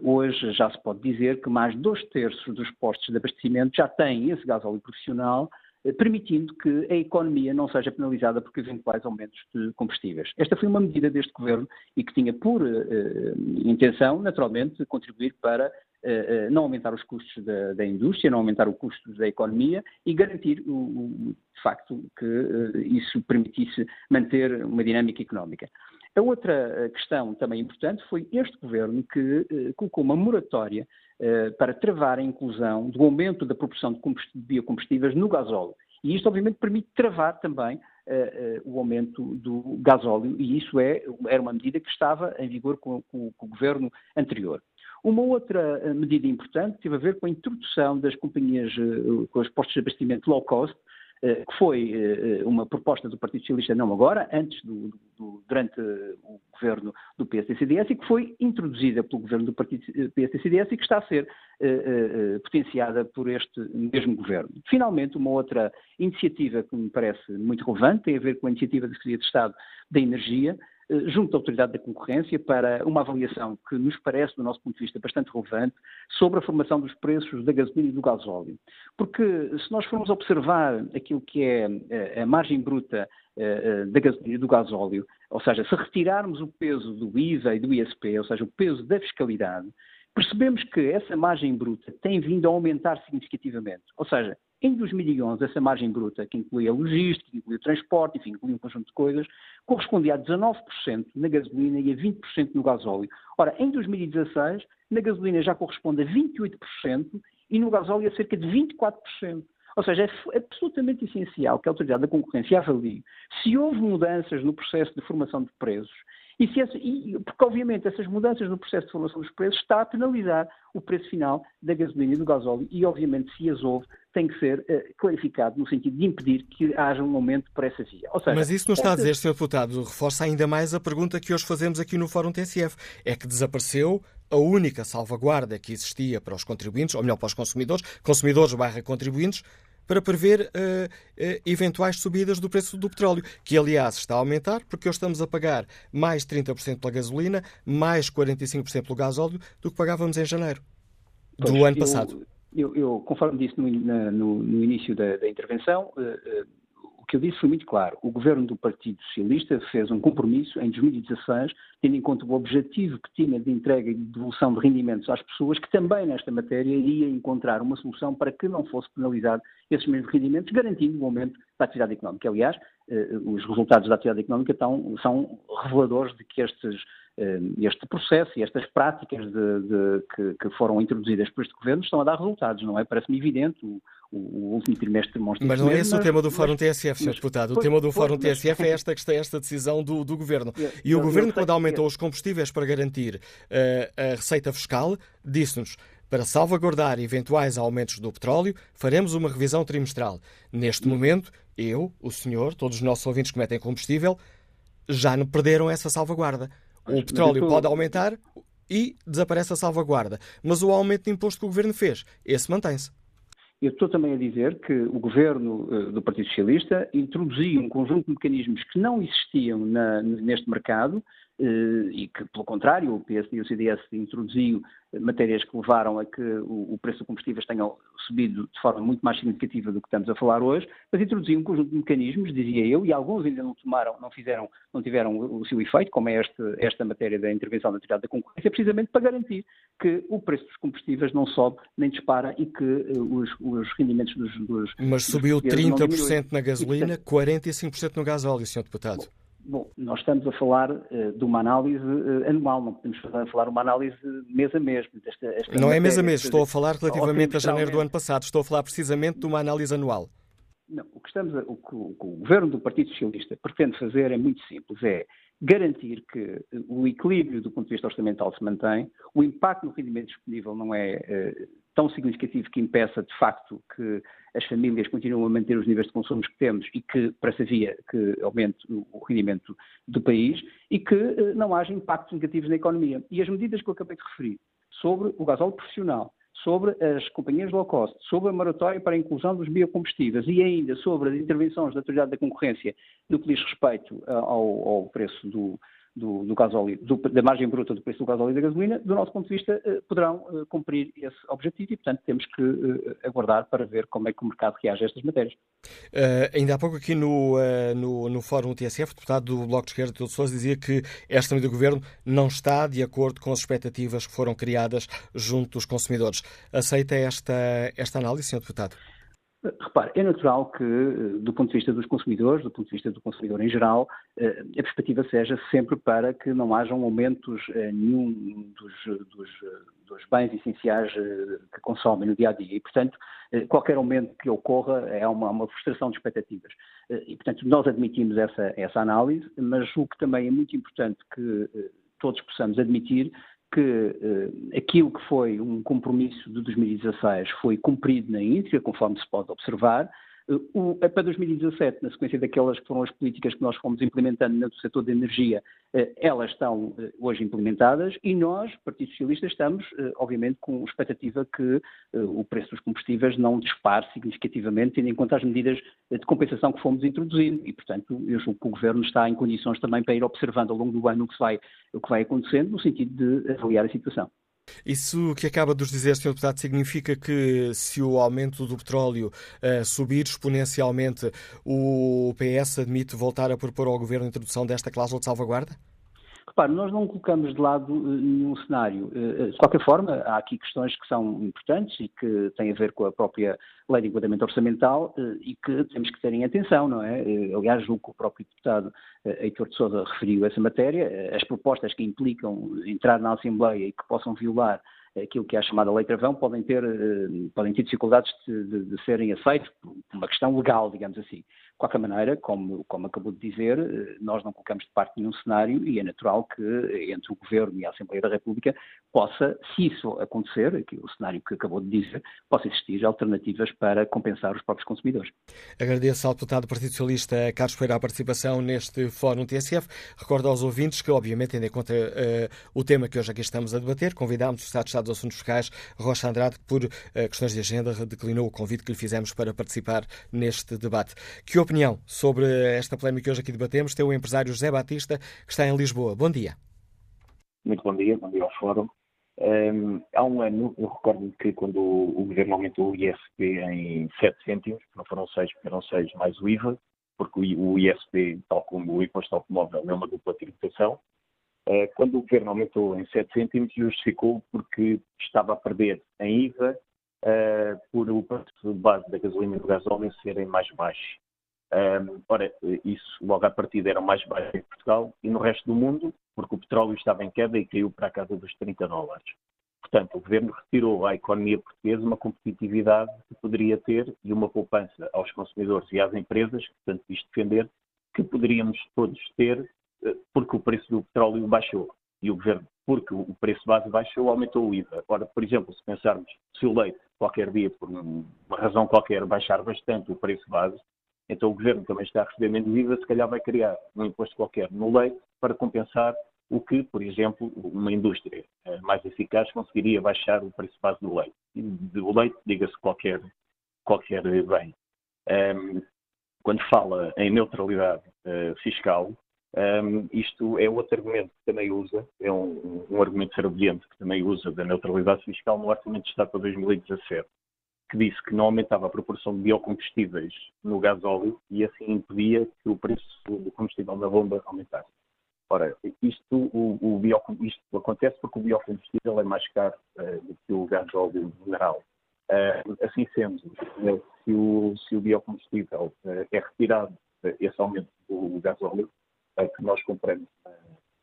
hoje já se pode dizer que mais dois terços dos postos de abastecimento já têm esse gasóleo profissional permitindo que a economia não seja penalizada por eventuais aumentos de combustíveis. Esta foi uma medida deste governo e que tinha por uh, intenção, naturalmente, contribuir para não aumentar os custos da, da, indústria, não aumentar os custos da economia e garantir, o, o de facto, que isso permitisse manter uma dinâmica económica. A outra questão também importante foi este governo que colocou uma moratória eh, para travar a inclusão do aumento da proporção de biocombustíveis no gasóleo. E isto, obviamente, permite travar também uh, uh, o aumento do gasóleo, e isso é, era uma medida que estava em vigor com, com, com o governo anterior. Uma outra medida importante teve a ver com a introdução das companhias, com os postos de abastecimento low cost, eh, que foi eh, uma proposta do Partido Socialista, não agora, antes do, do, durante o governo do PSD-CDS e que foi introduzida pelo governo do Partido PSD-CDS e que está a ser potenciada por este mesmo governo. Finalmente, uma outra iniciativa que me parece muito relevante tem a ver com a iniciativa da Secretaria de Estado da Energia, eh, junto da Autoridade da Concorrência para uma avaliação que nos parece, do nosso ponto de vista, bastante relevante sobre a formação dos preços da gasolina e do gasóleo. Porque se nós formos observar aquilo que é eh, a margem bruta da gasolina e do gasóleo, ou seja, se retirarmos o peso do IVA e do ISP, ou seja, o peso da fiscalidade, percebemos que essa margem bruta tem vindo a aumentar significativamente. Ou seja, em 2011, essa margem bruta, que incluía logística, que incluía transporte, enfim, incluía um conjunto de coisas, correspondia a 19% na gasolina e a 20% no gasóleo. Ora, em 2016, na gasolina já corresponde a 28% e no gasóleo a cerca de 24%. Ou seja, é absolutamente essencial que a Autoridade da Concorrência avalie se houve mudanças no processo de formação de preços e, se e, porque, obviamente, essas mudanças no processo de formação dos preços está a penalizar o preço final da gasolina e do gasóleo e, obviamente, se as houve, tem que ser uh, clarificado no sentido de impedir que haja um aumento por essa via. Seja, Mas isso não está essa... a dizer, Sr. Deputado, reforça ainda mais a pergunta que hoje fazemos aqui no Fórum TSF. É que desapareceu a única salvaguarda que existia para os contribuintes, ou melhor, para os consumidores, consumidores barra contribuintes, para prever uh, uh, eventuais subidas do preço do petróleo, que aliás está a aumentar, porque hoje estamos a pagar mais 30% pela gasolina, mais 45% pelo gasóleo do que pagávamos em janeiro do pois, ano passado. Eu, eu, eu, conforme disse no, no, no início da, da intervenção, uh, o que eu disse foi muito claro. O governo do Partido Socialista fez um compromisso em 2016, tendo em conta o objetivo que tinha de entrega e de devolução de rendimentos às pessoas, que também nesta matéria iria encontrar uma solução para que não fosse penalizado esses mesmos rendimentos, garantindo o aumento da atividade económica. Aliás, eh, os resultados da atividade económica estão, são reveladores de que estes eh, este processo e estas práticas de, de, que, que, foram introduzidas por este governo estão a dar resultados, não é? Parece-me evidente, o, o, último trimestre demonstra Mas não é esse mas, o tema do Fórum mas, TSF, Sr. Deputado. O tema do Fórum mas, TSF é esta, é esta decisão do, do Governo. Eu, e o eu, Governo, eu quando aumentou os combustíveis para garantir uh, a receita fiscal, disse-nos para salvaguardar eventuais aumentos do petróleo, faremos uma revisão trimestral. Neste momento, eu, o senhor, todos os nossos ouvintes que metem combustível, já não perderam essa salvaguarda. O petróleo pode aumentar e desaparece a salvaguarda. Mas o aumento de imposto que o Governo fez, esse mantém-se. Eu estou também a dizer que o governo uh, do Partido Socialista introduziu um conjunto de mecanismos que não existiam na, neste mercado e que, pelo contrário, o PSD e o CDS introduziu matérias que levaram a que o, preço dos combustíveis tenha subido de forma muito mais significativa do que estamos a falar hoje, mas introduziu um conjunto de mecanismos, dizia eu, e alguns ainda não tomaram, não fizeram, não tiveram o, seu efeito, como é este, esta matéria da intervenção da atividade da concorrência, precisamente para garantir que o preço dos combustíveis não sobe nem dispara e que uh, os, os, rendimentos dos, dos Mas subiu dos 30% na gasolina, e, portanto, 45% no gasóleo, Sr. Deputado. Bom, Bom, nós estamos a falar uh, de uma análise uh, anual, não podemos falar de uma análise mês a mês. Esta, esta não é mês a mês, estou a falar relativamente a janeiro do ano passado, estou a falar precisamente de uma análise anual. Não, o que, estamos a, o, que, o, o governo do Partido Socialista pretende fazer é muito simples, é garantir que o equilíbrio do ponto de vista orçamental se mantém, o impacto no rendimento disponível não é uh, tão significativo que impeça, de facto, que as famílias continuam a manter os níveis de consumos que temos e que, para essa via, que aumente o rendimento do país e que eh, não haja impactos negativos na economia. E as medidas que eu acabei de referir sobre o gasóleo profissional, sobre as companhias low cost, sobre a moratória para a inclusão dos biocombustíveis e ainda sobre as intervenções da Autoridade da Concorrência no que diz respeito eh, ao, ao preço do, do, do gasóleo, do, da margem bruta do preço do gasóleo e da gasolina, do nosso ponto de vista, eh, poderão eh, cumprir esse objetivo e, portanto, temos que eh, aguardar para ver como é que o mercado reage a estas matérias. Uh, ainda há pouco aqui no, uh, no, no Fórum TSF, o deputado do Bloco de Esquerda, Doutor Sousa, dizia que esta medida do Governo não está de acordo com as expectativas que foram criadas junto dos consumidores. Aceita esta, esta análise, Sr. Deputado? Repare, é natural que, eh, do ponto de vista dos consumidores, do ponto de vista do consumidor em geral, eh, a perspectiva seja sempre para que não hajam aumentos eh, nenhum dos, dos, dos bens essenciais que consomem no dia a dia. E, portanto, qualquer aumento que ocorra é uma, uma frustração de expectativas. E, portanto, nós admitimos essa, essa análise, mas o que também é muito importante que todos possamos admitir que uh, aquilo que foi um compromisso de 2016 foi cumprido na íntegra, conforme se pode observar, O, para 2017, na sequência daquelas que foram as políticas que nós fomos implementando no setor da energia, elas estão hoje implementadas e nós, Partido Socialista, estamos, obviamente, com expectativa que o preço dos combustíveis não dispare significativamente, tendo em conta as medidas de compensação que fomos introduzindo. E, portanto, eu julgo que o Governo está em condições também para ir observando ao longo do ano o que vai, o que vai acontecendo, no sentido de avaliar a situação. Isso que acaba de nos dizer, Sr. Deputado, significa que se o aumento do petróleo uh, subir exponencialmente, o PS admite voltar a propor ao Governo a introdução desta cláusula de salvaguarda? Repare, nós não colocamos de lado uh, nenhum cenário. Uh, de qualquer forma, há aqui questões que são importantes e que têm a ver com a própria lei de enquadramento orçamental e que temos que ter em atenção, não é? aliás, julgo que o próprio deputado Heitor de Sousa referiu essa matéria. As propostas que implicam entrar na Assembleia e que possam violar aquilo que é a chamada lei travão podem ter, podem ter dificuldades de, de, de serem aceitos por uma questão legal, digamos assim. Qualquer maneira, como, como acabou de dizer, eh, nós não colocamos de parte nenhum cenário e é natural que entre o Governo e a Assembleia da República possa, se isso acontecer, que o cenário que acabou de dizer, possa existir alternativas para compensar os próprios consumidores. Agradeço ao deputado do Partido Socialista Carlos Pereira a participação neste Fórum TSF. Recordo aos ouvintes que, obviamente, tendo em conta uh, o tema que hoje aqui estamos a debater, convidámos o Estado de Estado dos Assuntos Fiscais, Rocha Andrade, que por uh, questões de agenda declinou o convite que lhe fizemos para participar neste debate. Que opinião sobre esta polémica que hoje aqui debatemos tem o empresário José Batista, que está em Lisboa. Bom dia. Muito bom dia, bom dia ao Fórum. Um, há um ano, eu recordo que quando o, governo aumentou o ISP em 7 cêntimos, não foram 6, eram 6 mais o IVA, porque o, ISP, tal como o imposto automóvel, é uma dupla tributação. Uh, quando o governo aumentou em 7 cêntimos, justificou porque estava a perder em IVA uh, por o preço base da gasolina e do gasóleo serem mais baixos. Ora, isso logo à partida era mais baixo em Portugal e no resto do mundo, porque o petróleo estava em queda e caiu para a casa dos 30 dólares. Portanto, o governo retirou à economia portuguesa uma competitividade que poderia ter e uma poupança aos consumidores e às empresas, que tanto quis defender, que poderíamos todos ter, eh, porque o preço do petróleo baixou. E o governo, porque o preço base baixou, aumentou o IVA. Ora, por exemplo, se pensarmos se o leite, qualquer dia, por uma razão qualquer, baixar bastante o preço base, então o governo também está a receber menos IVA, se calhar vai criar um imposto qualquer no leite para compensar o que, por exemplo, uma indústria eh, mais eficaz conseguiria baixar o preço base do leite. Do leite, diga-se qualquer, qualquer bem. Um, quando fala em neutralidade uh, fiscal, um, isto é outro argumento que também usa, é um, um argumento ser obediente que também usa da neutralidade fiscal no Orçamento de Estado para 2017 que disse que não aumentava a proporção de biocombustíveis no gás óleo e assim impedia que o preço do combustível da bomba aumentasse. Ora, isto, o, o bio, isto acontece porque o biocombustível é mais caro uh, do que o gás óleo mineral. Uh, assim sendo, uh, se, o, se o biocombustível é retirado, esse aumento do gás óleo que nós compramos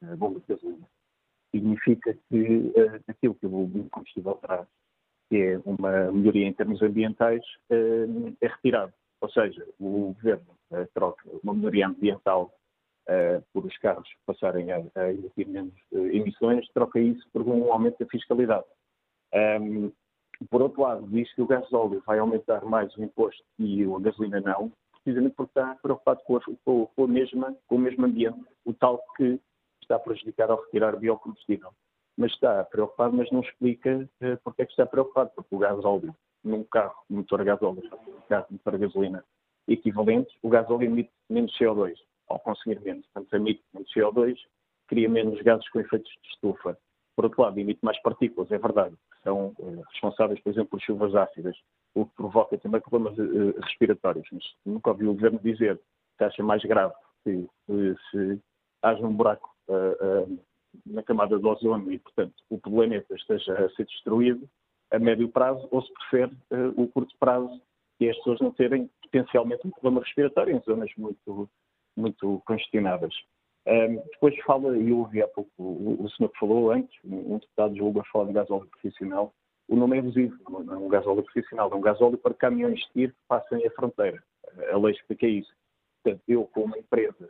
na bomba de gasolina, significa que aquilo que o biocombustível traz que é uma melhoria em termos ambientais, eh, é retirado. Ou seja, o governo eh, troca uma melhoria ambiental eh, por os carros passarem a, emitir menos emissões, troca isso por um aumento da fiscalidade. por outro lado, diz que o gás óleo vai aumentar mais o imposto e a gasolina não, precisamente porque está preocupado com, a, com, a mesma, com o mesmo ambiente, o tal que está a prejudicar ao retirar biocombustível mas está preocupado, mas não explica uh, porque é que está preocupado, porque o gás óleo num carro motor gasóleo, carro motor gasolina equivalente, o gás óleo emite menos CO2, ao consumir menos. Portanto, emite menos CO2, cria menos gases com efeitos de estufa. Por outro lado, emite mais partículas, é verdade, que são uh, responsáveis, por exemplo, por chuvas ácidas, o que provoca também problemas uh, respiratórios. Mas nunca ouvi o governo dizer que acha mais grave que se haja um buraco uh, na camada do ozono e, portanto, o planeta esteja a ser destruído a médio prazo, ou se prefere uh, o curto prazo, que é as pessoas não terem potencialmente um problema respiratório em zonas muito, muito congestionadas. Um, depois fala, e eu ouvi há pouco o, o senhor que falou antes, um, um deputado julga a falar de gasóleo profissional. O nome é abusivo, não é um gasóleo profissional, é um gasóleo para caminhões de tiro que passem a fronteira. A lei explica isso. Portanto, eu, como empresa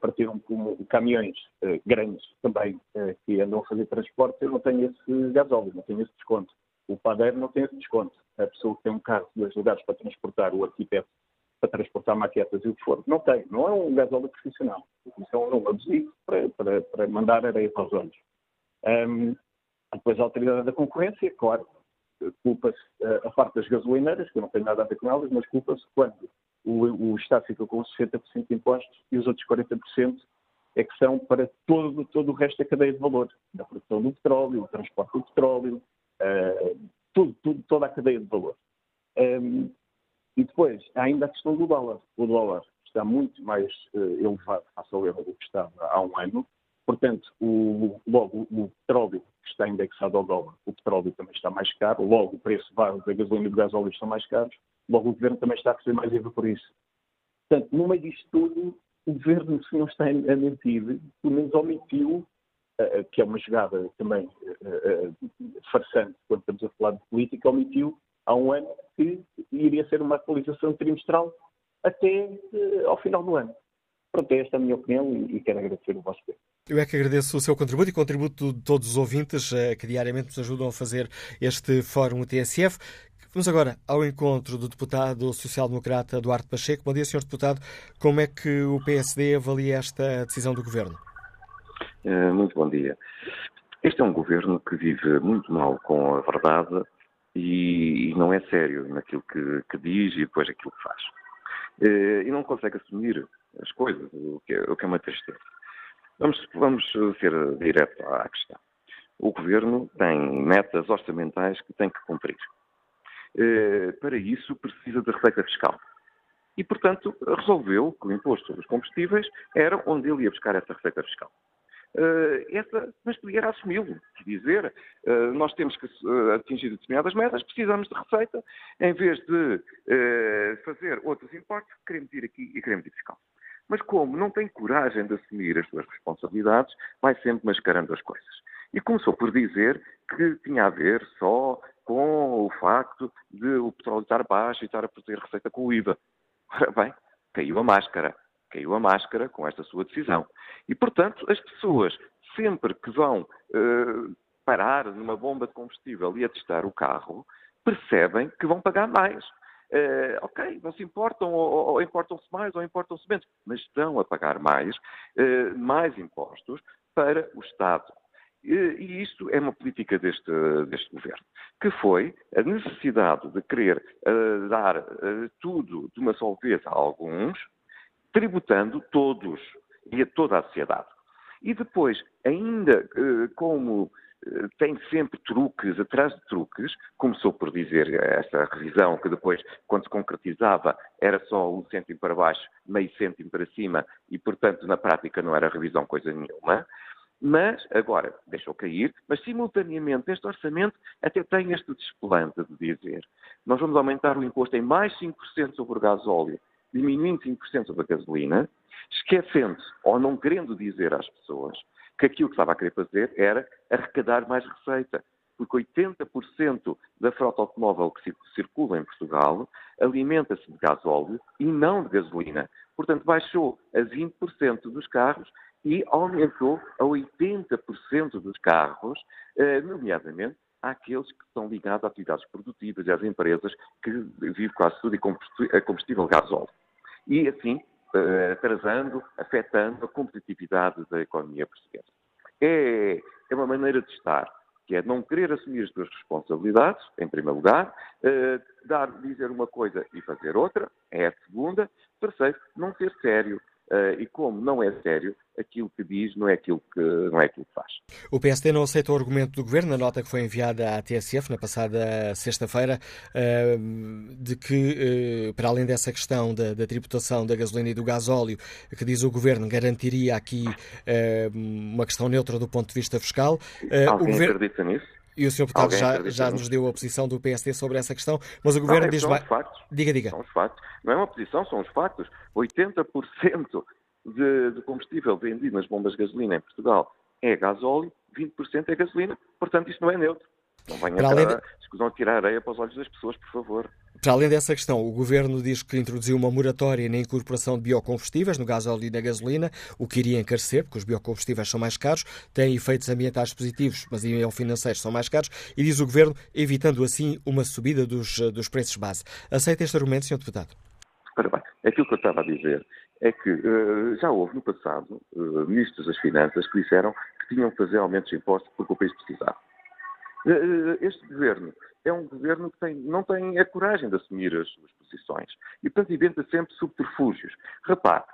partiram como caminhões uh, grandes também uh, que andam a fazer transporte, eu não tenho esse gasóleo, não tenho esse desconto. O padeiro não tem esse desconto. A pessoa que tem um carro de dois lugares para transportar o arquiteto para transportar maquetas e o que for. Não tem, não é um gasóleo profissional. Isso é um número abusivo para, para, para mandar areia para os olhos. Um, depois a autoridade da concorrência, claro, culpa-se a parte das gasolineiras, que eu não tenho nada a ver com elas, mas culpa-se quando o, o Estado fica com 60% de impostos e os outros 40% é que são para todo, todo o resto da cadeia de valor, da produção do petróleo, o transporte do petróleo, uh, tudo, tudo, toda a cadeia de valor. Um, e depois, há ainda a questão do dólar. O dólar está muito mais uh, elevado face ao euro do que estava há um ano. Portanto, o, logo o petróleo que está indexado ao dólar, o petróleo também está mais caro, logo o preço base da gasolina e do gasóleo estão mais caros, logo o governo também está a receber mais IVA por isso. Portanto, no meio disto tudo, o governo, se não está a mentir, pelo menos omitiu, uh, que é uma jogada também uh, uh, farsante quando estamos a falar de política, omitiu há um ano que iria ser uma atualização trimestral até ao final do ano. Pronto, é esta a minha opinião e, e quero agradecer o vosso tempo. Eu é que agradeço o seu contributo e o contributo de todos os ouvintes que diariamente nos ajudam a fazer este Fórum TSF. Vamos agora ao encontro do deputado social-democrata Duarte Pacheco. Bom dia, Sr. Deputado. Como é que o PSD avalia esta decisão do Governo? Muito bom dia. Este é um governo que vive muito mal com a verdade e, não é sério naquilo que, que diz e depois aquilo que faz. E não consegue assumir as coisas, o que é, o que é uma tristeza. Vamos, vamos ser direto à questão. O governo tem metas orçamentais que tem que cumprir. Para isso, precisa de receita fiscal. E, portanto, resolveu que o imposto sobre os combustíveis era onde ele ia buscar essa receita fiscal. Uh, essa, mas podia assumi-lo. Dizer, uh, nós temos que uh, atingir determinadas metas, precisamos de receita, em vez de fazer outros impostos, queremos ir aqui e queremos ir fiscal. Mas como não tem coragem de assumir as suas responsabilidades, vai sempre mascarando as coisas. E começou por dizer que tinha a ver só com o facto de o petróleo estar baixo e estar a perder receita com o IVA. Ora bem, caiu a máscara caiu a máscara com esta sua decisão. E, portanto, as pessoas, sempre que vão uh, parar numa bomba de combustível e a testar o carro, percebem que vão pagar mais. Uh, ok, não se importam, ou, ou importam-se mais, ou importam-se menos, mas estão a pagar mais, uh, mais impostos para o Estado. E isto é uma política deste, deste, governo, que foi a necessidade de querer uh, dar uh, tudo de uma só vez a alguns, tributando todos e a toda a sociedade. E depois, ainda eh, como tem sempre truques atrás de truques, começou por dizer esta revisão que depois, quando se concretizava, era só um cêntimo para baixo, meio cêntimo para cima e, portanto, na prática não era revisão coisa nenhuma. Mas, agora, deixou cair, mas simultaneamente este orçamento até tem este desplante de dizer nós vamos aumentar o imposto em mais 5% sobre o gás óleo diminuindo 5% sobre a gasolina, esquecendo ou não querendo dizer às pessoas que aquilo que estava a querer fazer era arrecadar mais receita. Porque 80% da frota automóvel que circula em Portugal alimenta-se de gasóleo e não de gasolina. Portanto, baixou a 20% dos carros e aumentou a 80% dos carros, eh, nomeadamente àqueles que estão ligados a atividades produtivas e às empresas que vivem quase tudo a combustível gasóleo. E, assim, eh, atrasando, afetando a competitividade da economia portuguesa. É, é uma maneira de estar, que é não querer assumir as suas responsabilidades, em primeiro lugar, eh, dar, dizer uma coisa e fazer outra, é a segunda. Terceiro, não ser sério, Uh, e como não é sério, aquilo que diz não é aquilo que, não é aquilo que faz. O PSD não aceita o argumento do Governo, na nota que foi enviada à TSF na passada sexta-feira, uh, de que, uh, para além dessa questão da, da, tributação da gasolina e do gasóleo, que diz o Governo garantiria aqui uma questão neutra do ponto de vista fiscal. Alguém governo... acredita nisso? E o Sr. Deputado já, já nos deu a posição do PSD sobre essa questão, mas o Governo não, é, diz... São os factos. Diga, diga. São os factos. Não é uma posição, são os factos. 80% de, de combustível vendido nas bombas de gasolina em Portugal é gasóleo, 20% é gasolina, portanto isto não é neutro. Não venha cá, de... escusam tirar areia para os olhos das pessoas, por favor. Para além dessa questão, o Governo diz que introduziu uma moratória na incorporação de biocombustíveis no gás óleo e na gasolina, o que iria encarecer, porque os biocombustíveis são mais caros, têm efeitos ambientais positivos, mas em financeiros são mais caros, e diz o Governo, evitando assim uma subida dos, dos preços base. Aceita este argumento, Sr. Deputado? Ora bem, Aquilo que eu estava a dizer é que uh, já houve no passado uh, ministros das Finanças que disseram que tinham que fazer aumentos de impostos porque o país precisava. Uh, este governo é um governo que tem, não tem a coragem de assumir as suas posições e, portanto, inventa sempre subterfúgios. Repare,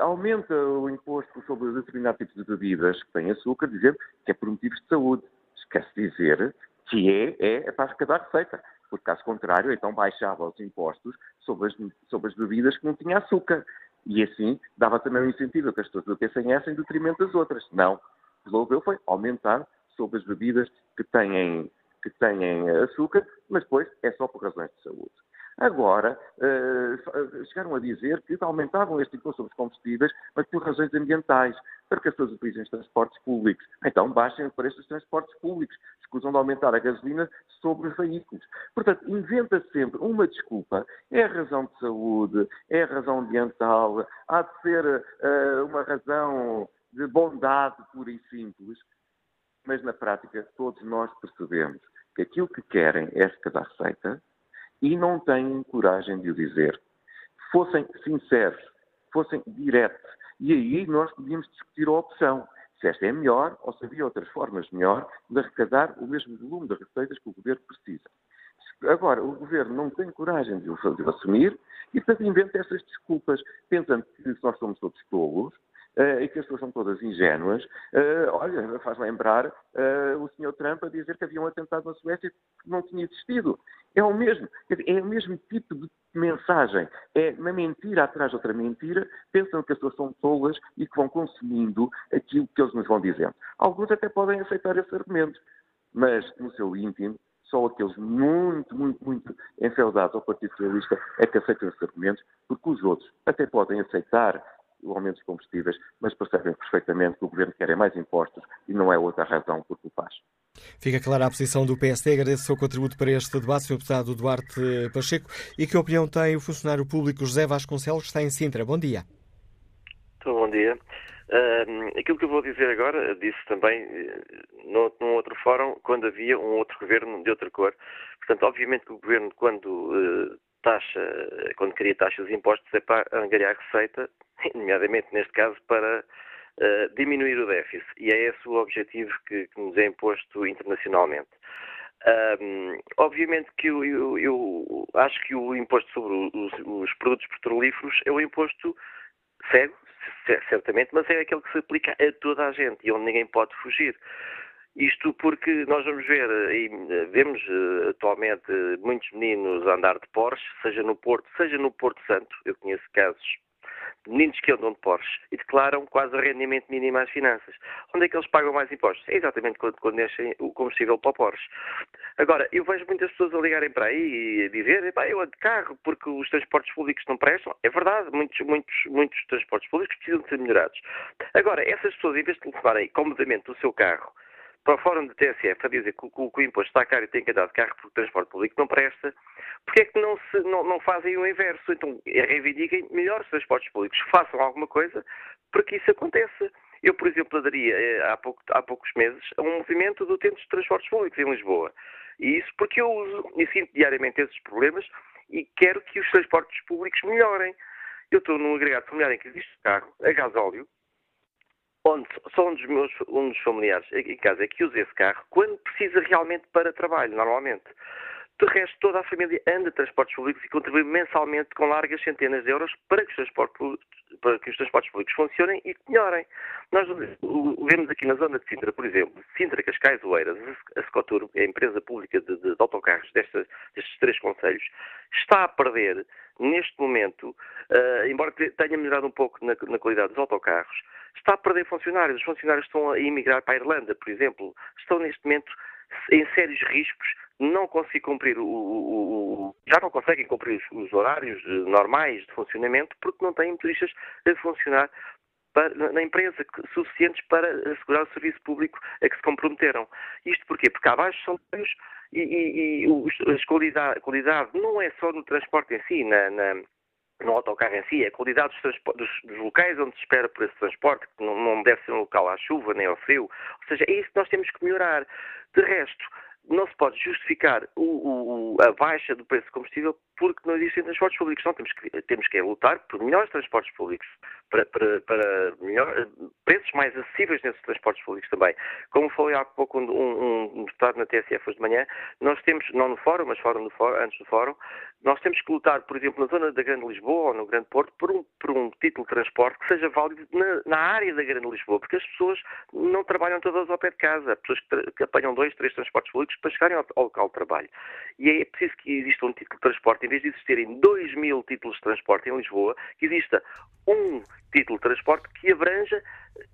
aumenta o imposto sobre determinado tipo de bebidas que têm açúcar, dizendo que é por motivos de saúde. Esquece de dizer que é, é, é para arrecadar receita porque caso contrário, então baixava os impostos sobre as, sobre as bebidas que não tinham açúcar. E assim dava também um incentivo que as pessoas bebessem essa em detrimento das outras. Não. O que resolveu foi aumentar sobre as bebidas que têm, que têm açúcar, mas depois é só por razões de saúde. Agora, uh, chegaram a dizer que aumentavam este imposto sobre os combustíveis, mas por razões ambientais, para que as pessoas utilizem os transportes públicos. Então, baixem o preço dos transportes públicos. Escusam de aumentar a gasolina sobre os veículos. Portanto, inventa sempre uma desculpa. É a razão de saúde, é a razão ambiental, há de ser uh, uma razão de bondade pura e simples. Mas, na prática, todos nós percebemos que aquilo que querem é cada receita, e não têm coragem de o dizer. Fossem sinceros, fossem diretos, e aí nós podíamos discutir a opção. Se esta é melhor ou se havia outras formas melhor de arrecadar o mesmo volume de receitas que o governo precisa. Agora, o governo não tem coragem de o, assumir e, portanto, inventa essas desculpas, pensando que nós somos todos tolos, uh, e que as pessoas são todas ingênuas. Uh, olha, faz lembrar uh, o Sr. Trump a dizer que havia um atentado na Suécia que não tinha existido. É o mesmo, é o mesmo tipo de mensagem. É uma mentira atrás de outra mentira, pensam que as pessoas são tolas e que vão consumindo aquilo que eles nos vão dizendo. Alguns até podem aceitar esse argumento, mas no seu íntimo, só aqueles muito, muito, muito enfeudados ao Partido Socialista é que aceitam esses argumentos, porque os outros até podem aceitar o aumento dos combustíveis, mas percebem perfeitamente que o Governo quer é mais impostos e não é outra razão por que o faz. Fica clara a posição do PSD. Agradeço o seu contributo para este debate, Sr. Deputado Duarte Pacheco. E que opinião tem o funcionário público José Vasconcelos, que está em Sintra? Bom dia. Muito bom dia. Uh, aquilo que eu vou dizer agora, disse também uh, num outro fórum, quando havia um outro governo de outra cor. Portanto, obviamente que o governo, quando uh, taxa, quando cria taxas de impostos, é para angariar receita nomeadamente neste caso para uh, diminuir o déficit. E é esse o objetivo que, que nos é imposto internacionalmente. Um, obviamente que eu, eu, eu, acho que o imposto sobre os, os, produtos petrolíferos é um imposto cego, certamente, mas é aquele que se aplica a toda a gente e onde ninguém pode fugir. Isto porque nós vamos ver, e vemos eh, atualmente muitos meninos andar de Porsche, seja no Porto, seja no Porto Santo. Eu conheço casos meninos que andam de Porsche e declaram quase rendimento mínimo às finanças. Onde é que eles pagam mais impostos? É exatamente quando, quando deixem o combustível para o Porsche. Agora, eu vejo muitas pessoas a ligarem para aí e a dizer, eu ando de carro porque os transportes públicos não prestam. É verdade, muitos, muitos, muitos transportes públicos precisam de ser melhorados. Agora, essas pessoas, em vez de levarem comodamente o seu carro para o Fórum de TSF a dizer que, que, que, o imposto está caro e tem que andar de carro porque o transporte público não presta, porque é que não, se, não, não fazem o inverso? Então reivindiquem melhores transportes públicos, façam alguma coisa para que isso aconteça. Eu, por exemplo, aderi eh, há, pouco, há poucos meses a um movimento de utentes de transportes públicos em Lisboa. E isso porque eu uso e sinto diariamente esses problemas e quero que os transportes públicos melhorem. Eu estou num agregado familiar em que existe carro a gasóleo onde só um dos meus um dos familiares em casa é que usa esse carro quando precisa realmente para trabalho, normalmente. De resto, toda a família anda de transportes públicos e contribui mensalmente com largas centenas de euros para que os transportes, que os transportes públicos funcionem e melhorem. Nós vemos aqui na zona de Sintra, por exemplo, Sintra, Cascais, Oeiras, a Secotur, a empresa pública de, de, de autocarros destes três conselhos, está a perder, neste momento, uh, embora tenha melhorado um pouco na, na qualidade dos autocarros, está a perder funcionários. Os funcionários estão a emigrar para a Irlanda, por exemplo. Estão neste momento em sérios riscos, não conseguem cumprir o, o, o já não conseguem cumprir os, os, horários normais de funcionamento porque não têm motoristas a funcionar para, na empresa suficientes para assegurar o serviço público a que se comprometeram. Isto porquê? Porque há baixos salários e, e, e a qualidade, qualidade, não é só no transporte em si, na, na no autocarro em si, é a qualidade dos, dos, dos, locais onde se espera por esse transporte, que não, não deve ser um local à chuva nem ao frio. Ou seja, é isso que nós temos que melhorar. De resto, não se pode justificar o, o, a baixa do preço do combustível porque não existem transportes públicos. Não, temos que, temos que lutar por melhores transportes públicos, para, para, para melhor, preços mais acessíveis nesses transportes públicos também. Como falei há pouco um, um, um deputado na TSF hoje de manhã, nós temos, não no fórum, mas fora no fórum, antes do fórum, nós temos que lutar, por exemplo, na zona da Grande Lisboa ou no Grande Porto, por um, por um título de transporte que seja válido na, na área da Grande Lisboa, porque as pessoas não trabalham todas ao pé de casa. Pessoas que, que apanham dois, três transportes públicos para chegarem ao, ao, local de trabalho. E é preciso que exista um título de transporte, vez de existirem 2 mil títulos de transporte em Lisboa, que exista um título de transporte que abranja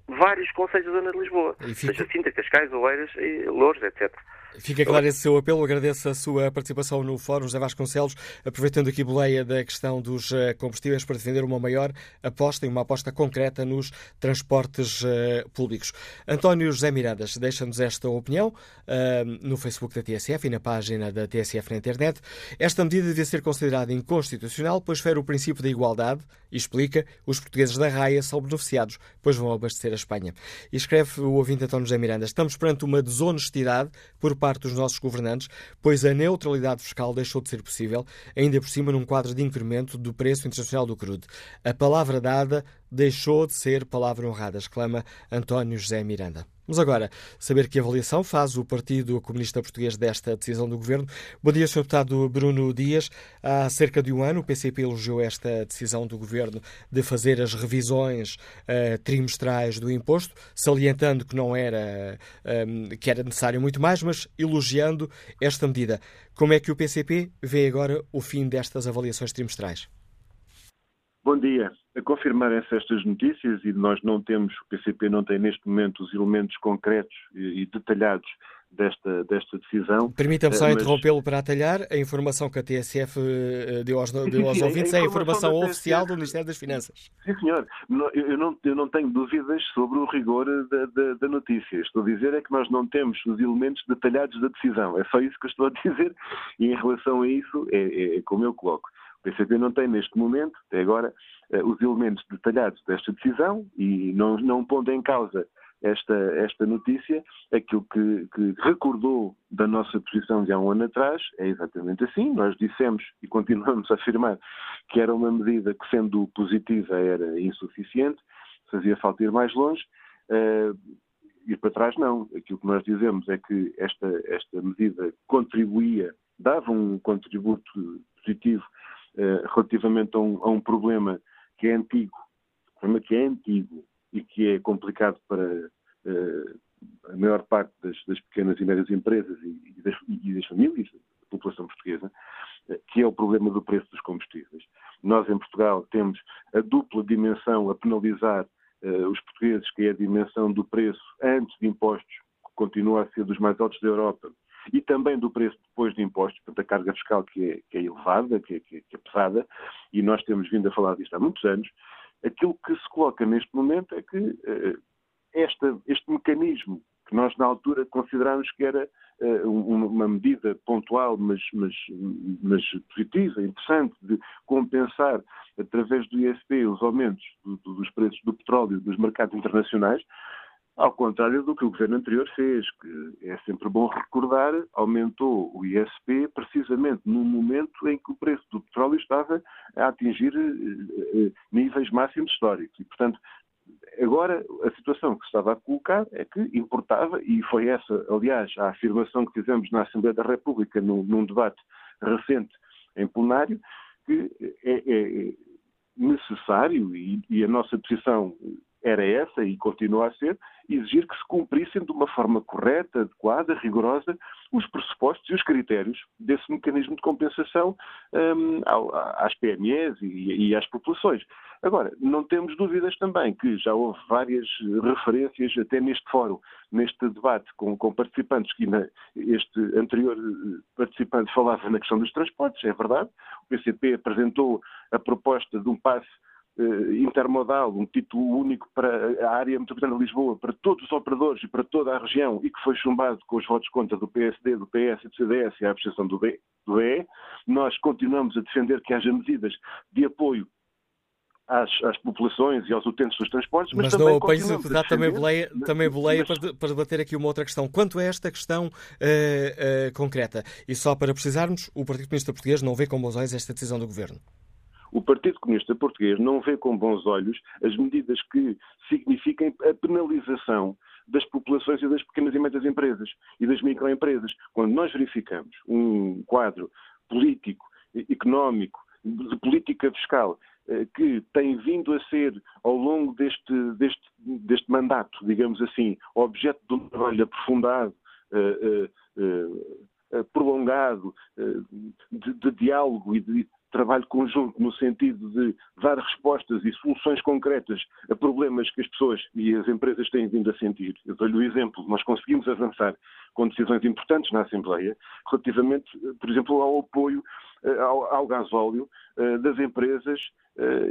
vários conselhos da zona de Lisboa, fica... seja Sintra, Cascais, Oeiras, Louros, etc. Fica claro esse seu apelo. Agradeço a sua participação no Fórum, José Vasconcelos, aproveitando aqui a boleia da questão dos eh, combustíveis para defender uma maior aposta e uma aposta concreta nos transportes uh, públicos. António José Miradas deixa-nos esta opinião uh, no Facebook da TSF e na página da TSF na internet. Esta medida devia ser considerada inconstitucional, pois fere o princípio da igualdade e explica os portugueses da raia são beneficiados, pois vão abastecer a Espanha. E escreve o ouvinte António José Miranda: estamos perante uma desonestidade por parte parte dos nossos governantes, pois a neutralidade fiscal deixou de ser possível, ainda por cima num quadro de incremento do preço internacional do crudo. A palavra dada deixou de ser palavra honrada, exclama António José Miranda. Vamos agora saber que avaliação faz o Partido Comunista Português desta decisão do Governo. Bom dia, Sr. Deputado Bruno Dias. Há cerca de um ano o PCP elogiou esta decisão do Governo de fazer as revisões uh, trimestrais do imposto, salientando que não era, um, que era necessário muito mais, mas elogiando esta medida. Como é que o PCP vê agora o fim destas avaliações trimestrais? Bom dia. A confirmarem-se estas notícias e nós não temos, o PCP não tem neste momento os elementos concretos e detalhados desta, desta decisão. Permita-me só mas... interrompê-lo para atalhar. A informação que a TSF eh, deu aos, deu aos ouvintes é a informação oficial do Ministério das Finanças. Sim, senhor. Eu não, eu não tenho dúvidas sobre o rigor da, da, da, notícia. Estou a dizer é que nós não temos os elementos detalhados da decisão. É só isso que eu estou a dizer. E em relação a isso, é, é, é como eu coloco. PCP não tem neste momento, até agora, eh, os elementos detalhados desta decisão e não, não pondo em causa esta, esta notícia, aquilo que, que, recordou da nossa posição de há um ano atrás é exatamente assim. Nós dissemos e continuamos a afirmar que era uma medida que, sendo positiva, era insuficiente, fazia falta ir mais longe. Uh, ir para trás, não. Aquilo que nós dizemos é que esta, esta medida contribuía, dava um contributo positivo relativamente a um, a um, problema que é antigo, problema que é antigo e que é complicado para uh, a maior parte das, das, pequenas e médias empresas e, e, das, e, das, famílias, da população portuguesa, uh, que é o problema do preço dos combustíveis. Nós, em Portugal, temos a dupla dimensão a penalizar uh, os portugueses, que é a dimensão do preço antes de impostos, que continua a ser dos mais altos da Europa, e também do preço depois de impostos, portanto, a carga fiscal que é, que é elevada, que é, que, é, que é, pesada, e nós temos vindo a falar disto há muitos anos, aquilo que se coloca neste momento é que uh, esta, este mecanismo que nós na altura considerámos que era uh, uma medida pontual, mas, mas, mas, positiva, interessante, de compensar através do ISP os aumentos do, do, dos preços do petróleo dos mercados internacionais, ao contrário do que o governo anterior fez, que é sempre bom recordar, aumentou o ISP precisamente no momento em que o preço do petróleo estava a atingir eh, eh, níveis máximos históricos. E, portanto, agora a situação que se estava a colocar é que importava, e foi essa, aliás, a afirmação que fizemos na Assembleia da República num, num debate recente em plenário, que é, é necessário, e, e a nossa posição era essa e continua a ser, exigir que se cumprissem de uma forma correta, adequada, rigorosa, os pressupostos e os critérios desse mecanismo de compensação um, às PMEs e, e às populações. Agora, não temos dúvidas também que já houve várias referências, até neste fórum, neste debate com, com participantes, que na, este anterior participante falava na questão dos transportes, é verdade. O PCP apresentou a proposta de um passe eh, intermodal, um título único para a área metropolitana de Lisboa, para todos os operadores e para toda a região, e que foi chumbado com os votos contra do PSD, do PS e do CDS e a abstenção do, BE. Nós continuamos a defender que haja medidas de apoio às, às, populações e aos utentes dos transportes, mas, mas também não apanhas a deputado também boleia, também boleia mas... para, para debater aqui uma outra questão. Quanto a esta questão uh, uh, concreta, e só para precisarmos, o Partido Comunista Português não vê com bons olhos esta decisão do Governo? O Partido Comunista Português não vê com bons olhos as medidas que signifiquem a penalização das populações e das pequenas e médias empresas e das microempresas. Quando nós verificamos um quadro político, económico, de política fiscal eh, que tem vindo a ser, ao longo deste, deste, deste mandato, digamos assim, objeto de um trabalho aprofundado, uh, uh, prolongado, de, de, diálogo e de trabalho conjunto no sentido de dar respostas e soluções concretas a problemas que as pessoas e as empresas têm vindo a sentir. Eu dou-lhe o exemplo, nós conseguimos avançar com decisões importantes na Assembleia relativamente, por exemplo, ao apoio ao, ao gasóleo das empresas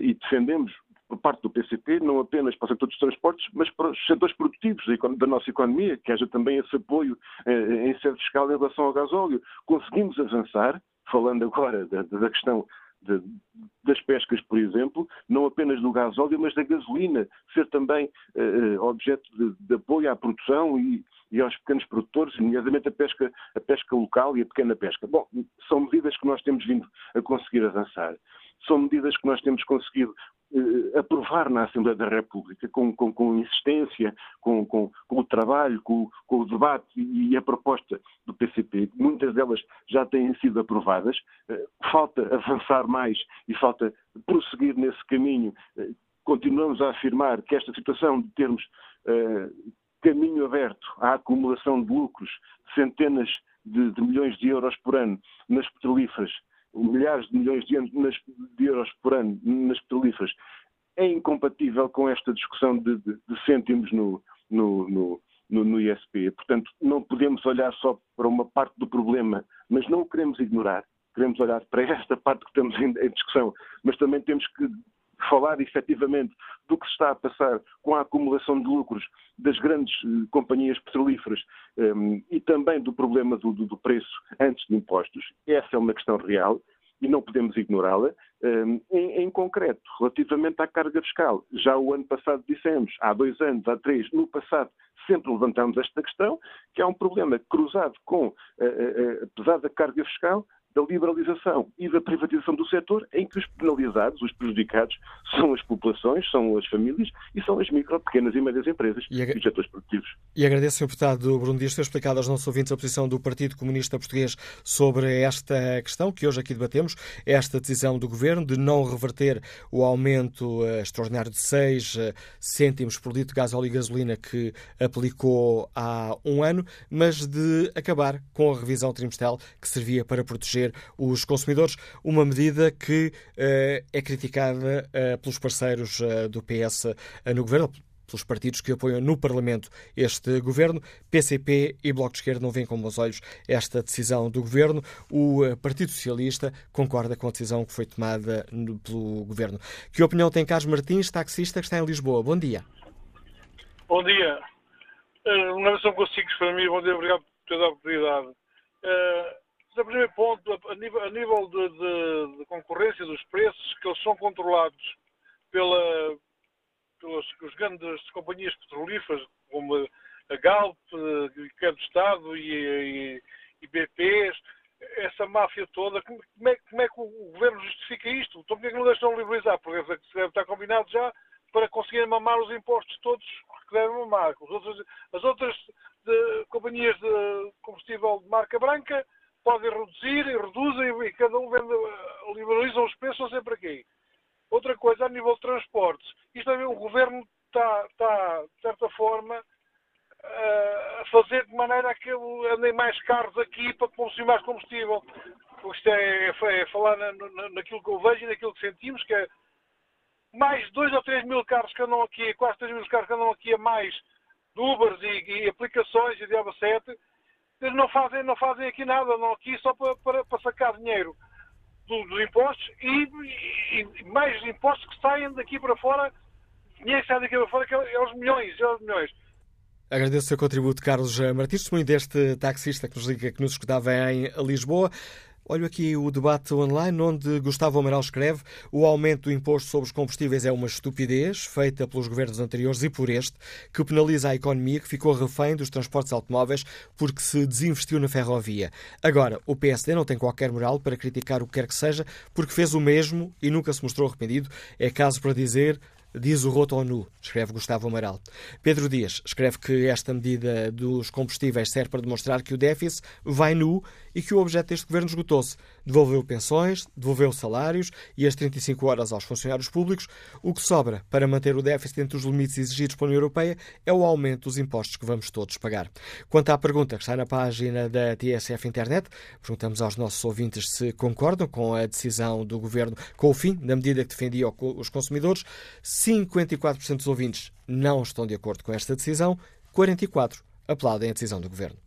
e defendemos por parte do PCP, não apenas para o setor dos transportes, mas para os setores produtivos da nossa economia, que haja também esse apoio em sede fiscal em relação ao gasóleo. Conseguimos avançar, falando agora da, da questão de, das pescas, por exemplo, não apenas do gasóleo, mas da gasolina, ser também uh, objeto de, de, apoio à produção e, e, aos pequenos produtores, nomeadamente a pesca, a pesca local e a pequena pesca. Bom, são medidas que nós temos vindo a conseguir avançar são medidas que nós temos conseguido eh, aprovar na Assembleia da República com, com, com insistência, com, com, o trabalho, com, o debate e a proposta do PCP. Muitas delas já têm sido aprovadas. Eh, falta avançar mais e falta prosseguir nesse caminho. Eh, continuamos a afirmar que esta situação de termos caminho aberto à acumulação de lucros, centenas de, de milhões de euros por ano nas petrolíferas, milhares de milhões de, de euros por ano nas petrolíferas, é incompatível com esta discussão de, de, de cêntimos no, no, no, no, no ISP. Portanto, não podemos olhar só para uma parte do problema, mas não o queremos ignorar. Queremos olhar para esta parte que estamos em, em discussão, mas também temos que falar efetivamente do que se está a passar com a acumulação de lucros das grandes uh, companhias petrolíferas ehm, e também do problema do, do, do, preço antes de impostos. Essa é uma questão real e não podemos ignorá-la. Ehm, em, em, concreto, relativamente à carga fiscal, já o ano passado dissemos, há dois anos, há três, no passado, sempre levantamos esta questão, que é um problema cruzado com a, a, a pesada carga fiscal da liberalização e da privatização do setor, em que os penalizados, os prejudicados, são as populações, são as famílias e são as micro, pequenas e médias empresas e, e os setores produtivos. E agradeço, Sr. Deputado Bruno Dias, ter explicado aos nossos ouvintes a posição do Partido Comunista Português sobre esta questão que hoje aqui debatemos, esta decisão do Governo de não reverter o aumento uh, extraordinário de 6 uh, eh, cêntimos por litro de gás, óleo e gasolina que aplicou há um ano, mas de acabar com a revisão trimestral que servia para proteger proteger os consumidores, uma medida que uh, é criticada uh, pelos parceiros uh, do PS no governo, pelos partidos que apoiam no Parlamento este governo. PCP e Bloco de Esquerda não veem com bons olhos esta decisão do governo. O Partido Socialista concorda com a decisão que foi tomada pelo governo. Que opinião tem Carlos Martins, taxista que está em Lisboa? Bom dia. Bom dia. Uma relação consigo para mim, bom dia, obrigado por ter dado a oportunidade. O primeiro ponto, a nível, a nível de, de, de, concorrência dos preços, que eles são controlados pela, pelas, pelas grandes companhias petrolíferas, como a Galp, que é do Estado, e, e, e BPs, essa máfia toda, como é, como é, que o governo justifica isto? Então porquê é que não deixam liberalizar? Porque deve estar combinado já para conseguirem mamar os impostos todos que devem mamar. As outras, as outras de, companhias de combustível de marca branca podem reduzir e reduzem e cada um vende, eh, os preços, não sei para quê. Outra coisa, a nível de transportes, isto é, o governo está, está de certa forma, eh, a fazer de maneira que andem mais carros aqui para consumir mais combustível. Isto é, é, é falar na, na, naquilo que eu vejo e naquilo que sentimos, que é mais 2 ou 3 mil carros que andam aqui, quase 3 mil carros que andam aqui a mais de Ubers e, e aplicações e Diaba 7, eles não fazem, não fazem aqui nada, não aqui só para, para, para sacar dinheiro dos, dos impostos e, e, e, mais impostos que saem daqui para fora, dinheiro que sai daqui para fora, que é, é os milhões, é os milhões. Agradeço o seu contributo, Carlos Martins, testemunho deste taxista que nos liga, que nos escutava em Lisboa. Olho aqui o debate online, onde Gustavo Amaral escreve o aumento do imposto sobre os combustíveis é uma estupidez, feita pelos governos anteriores e por este, que penaliza a economia que ficou refém dos transportes automóveis porque se desinvestiu na ferrovia. Agora, o PSD não tem qualquer moral para criticar o que quer que seja, porque fez o mesmo e nunca se mostrou arrependido. É caso para dizer Diz o roto ou nu, escreve Gustavo Amaral. Pedro Dias escreve que esta medida dos combustíveis serve para demonstrar que o déficit vai nu e que o objeto deste governo esgotou-se. Devolveu pensões, devolveu salários e as 35 horas aos funcionários públicos. O que sobra para manter o déficit entre os limites exigidos pela União Europeia é o aumento dos impostos que vamos todos pagar. Quanto à pergunta que está na página da TSF Internet, perguntamos aos nossos ouvintes se concordam com a decisão do governo com o fim da medida que defendia os consumidores. 54% dos ouvintes não estão de acordo com esta decisão, 44% aplaudem a decisão do governo.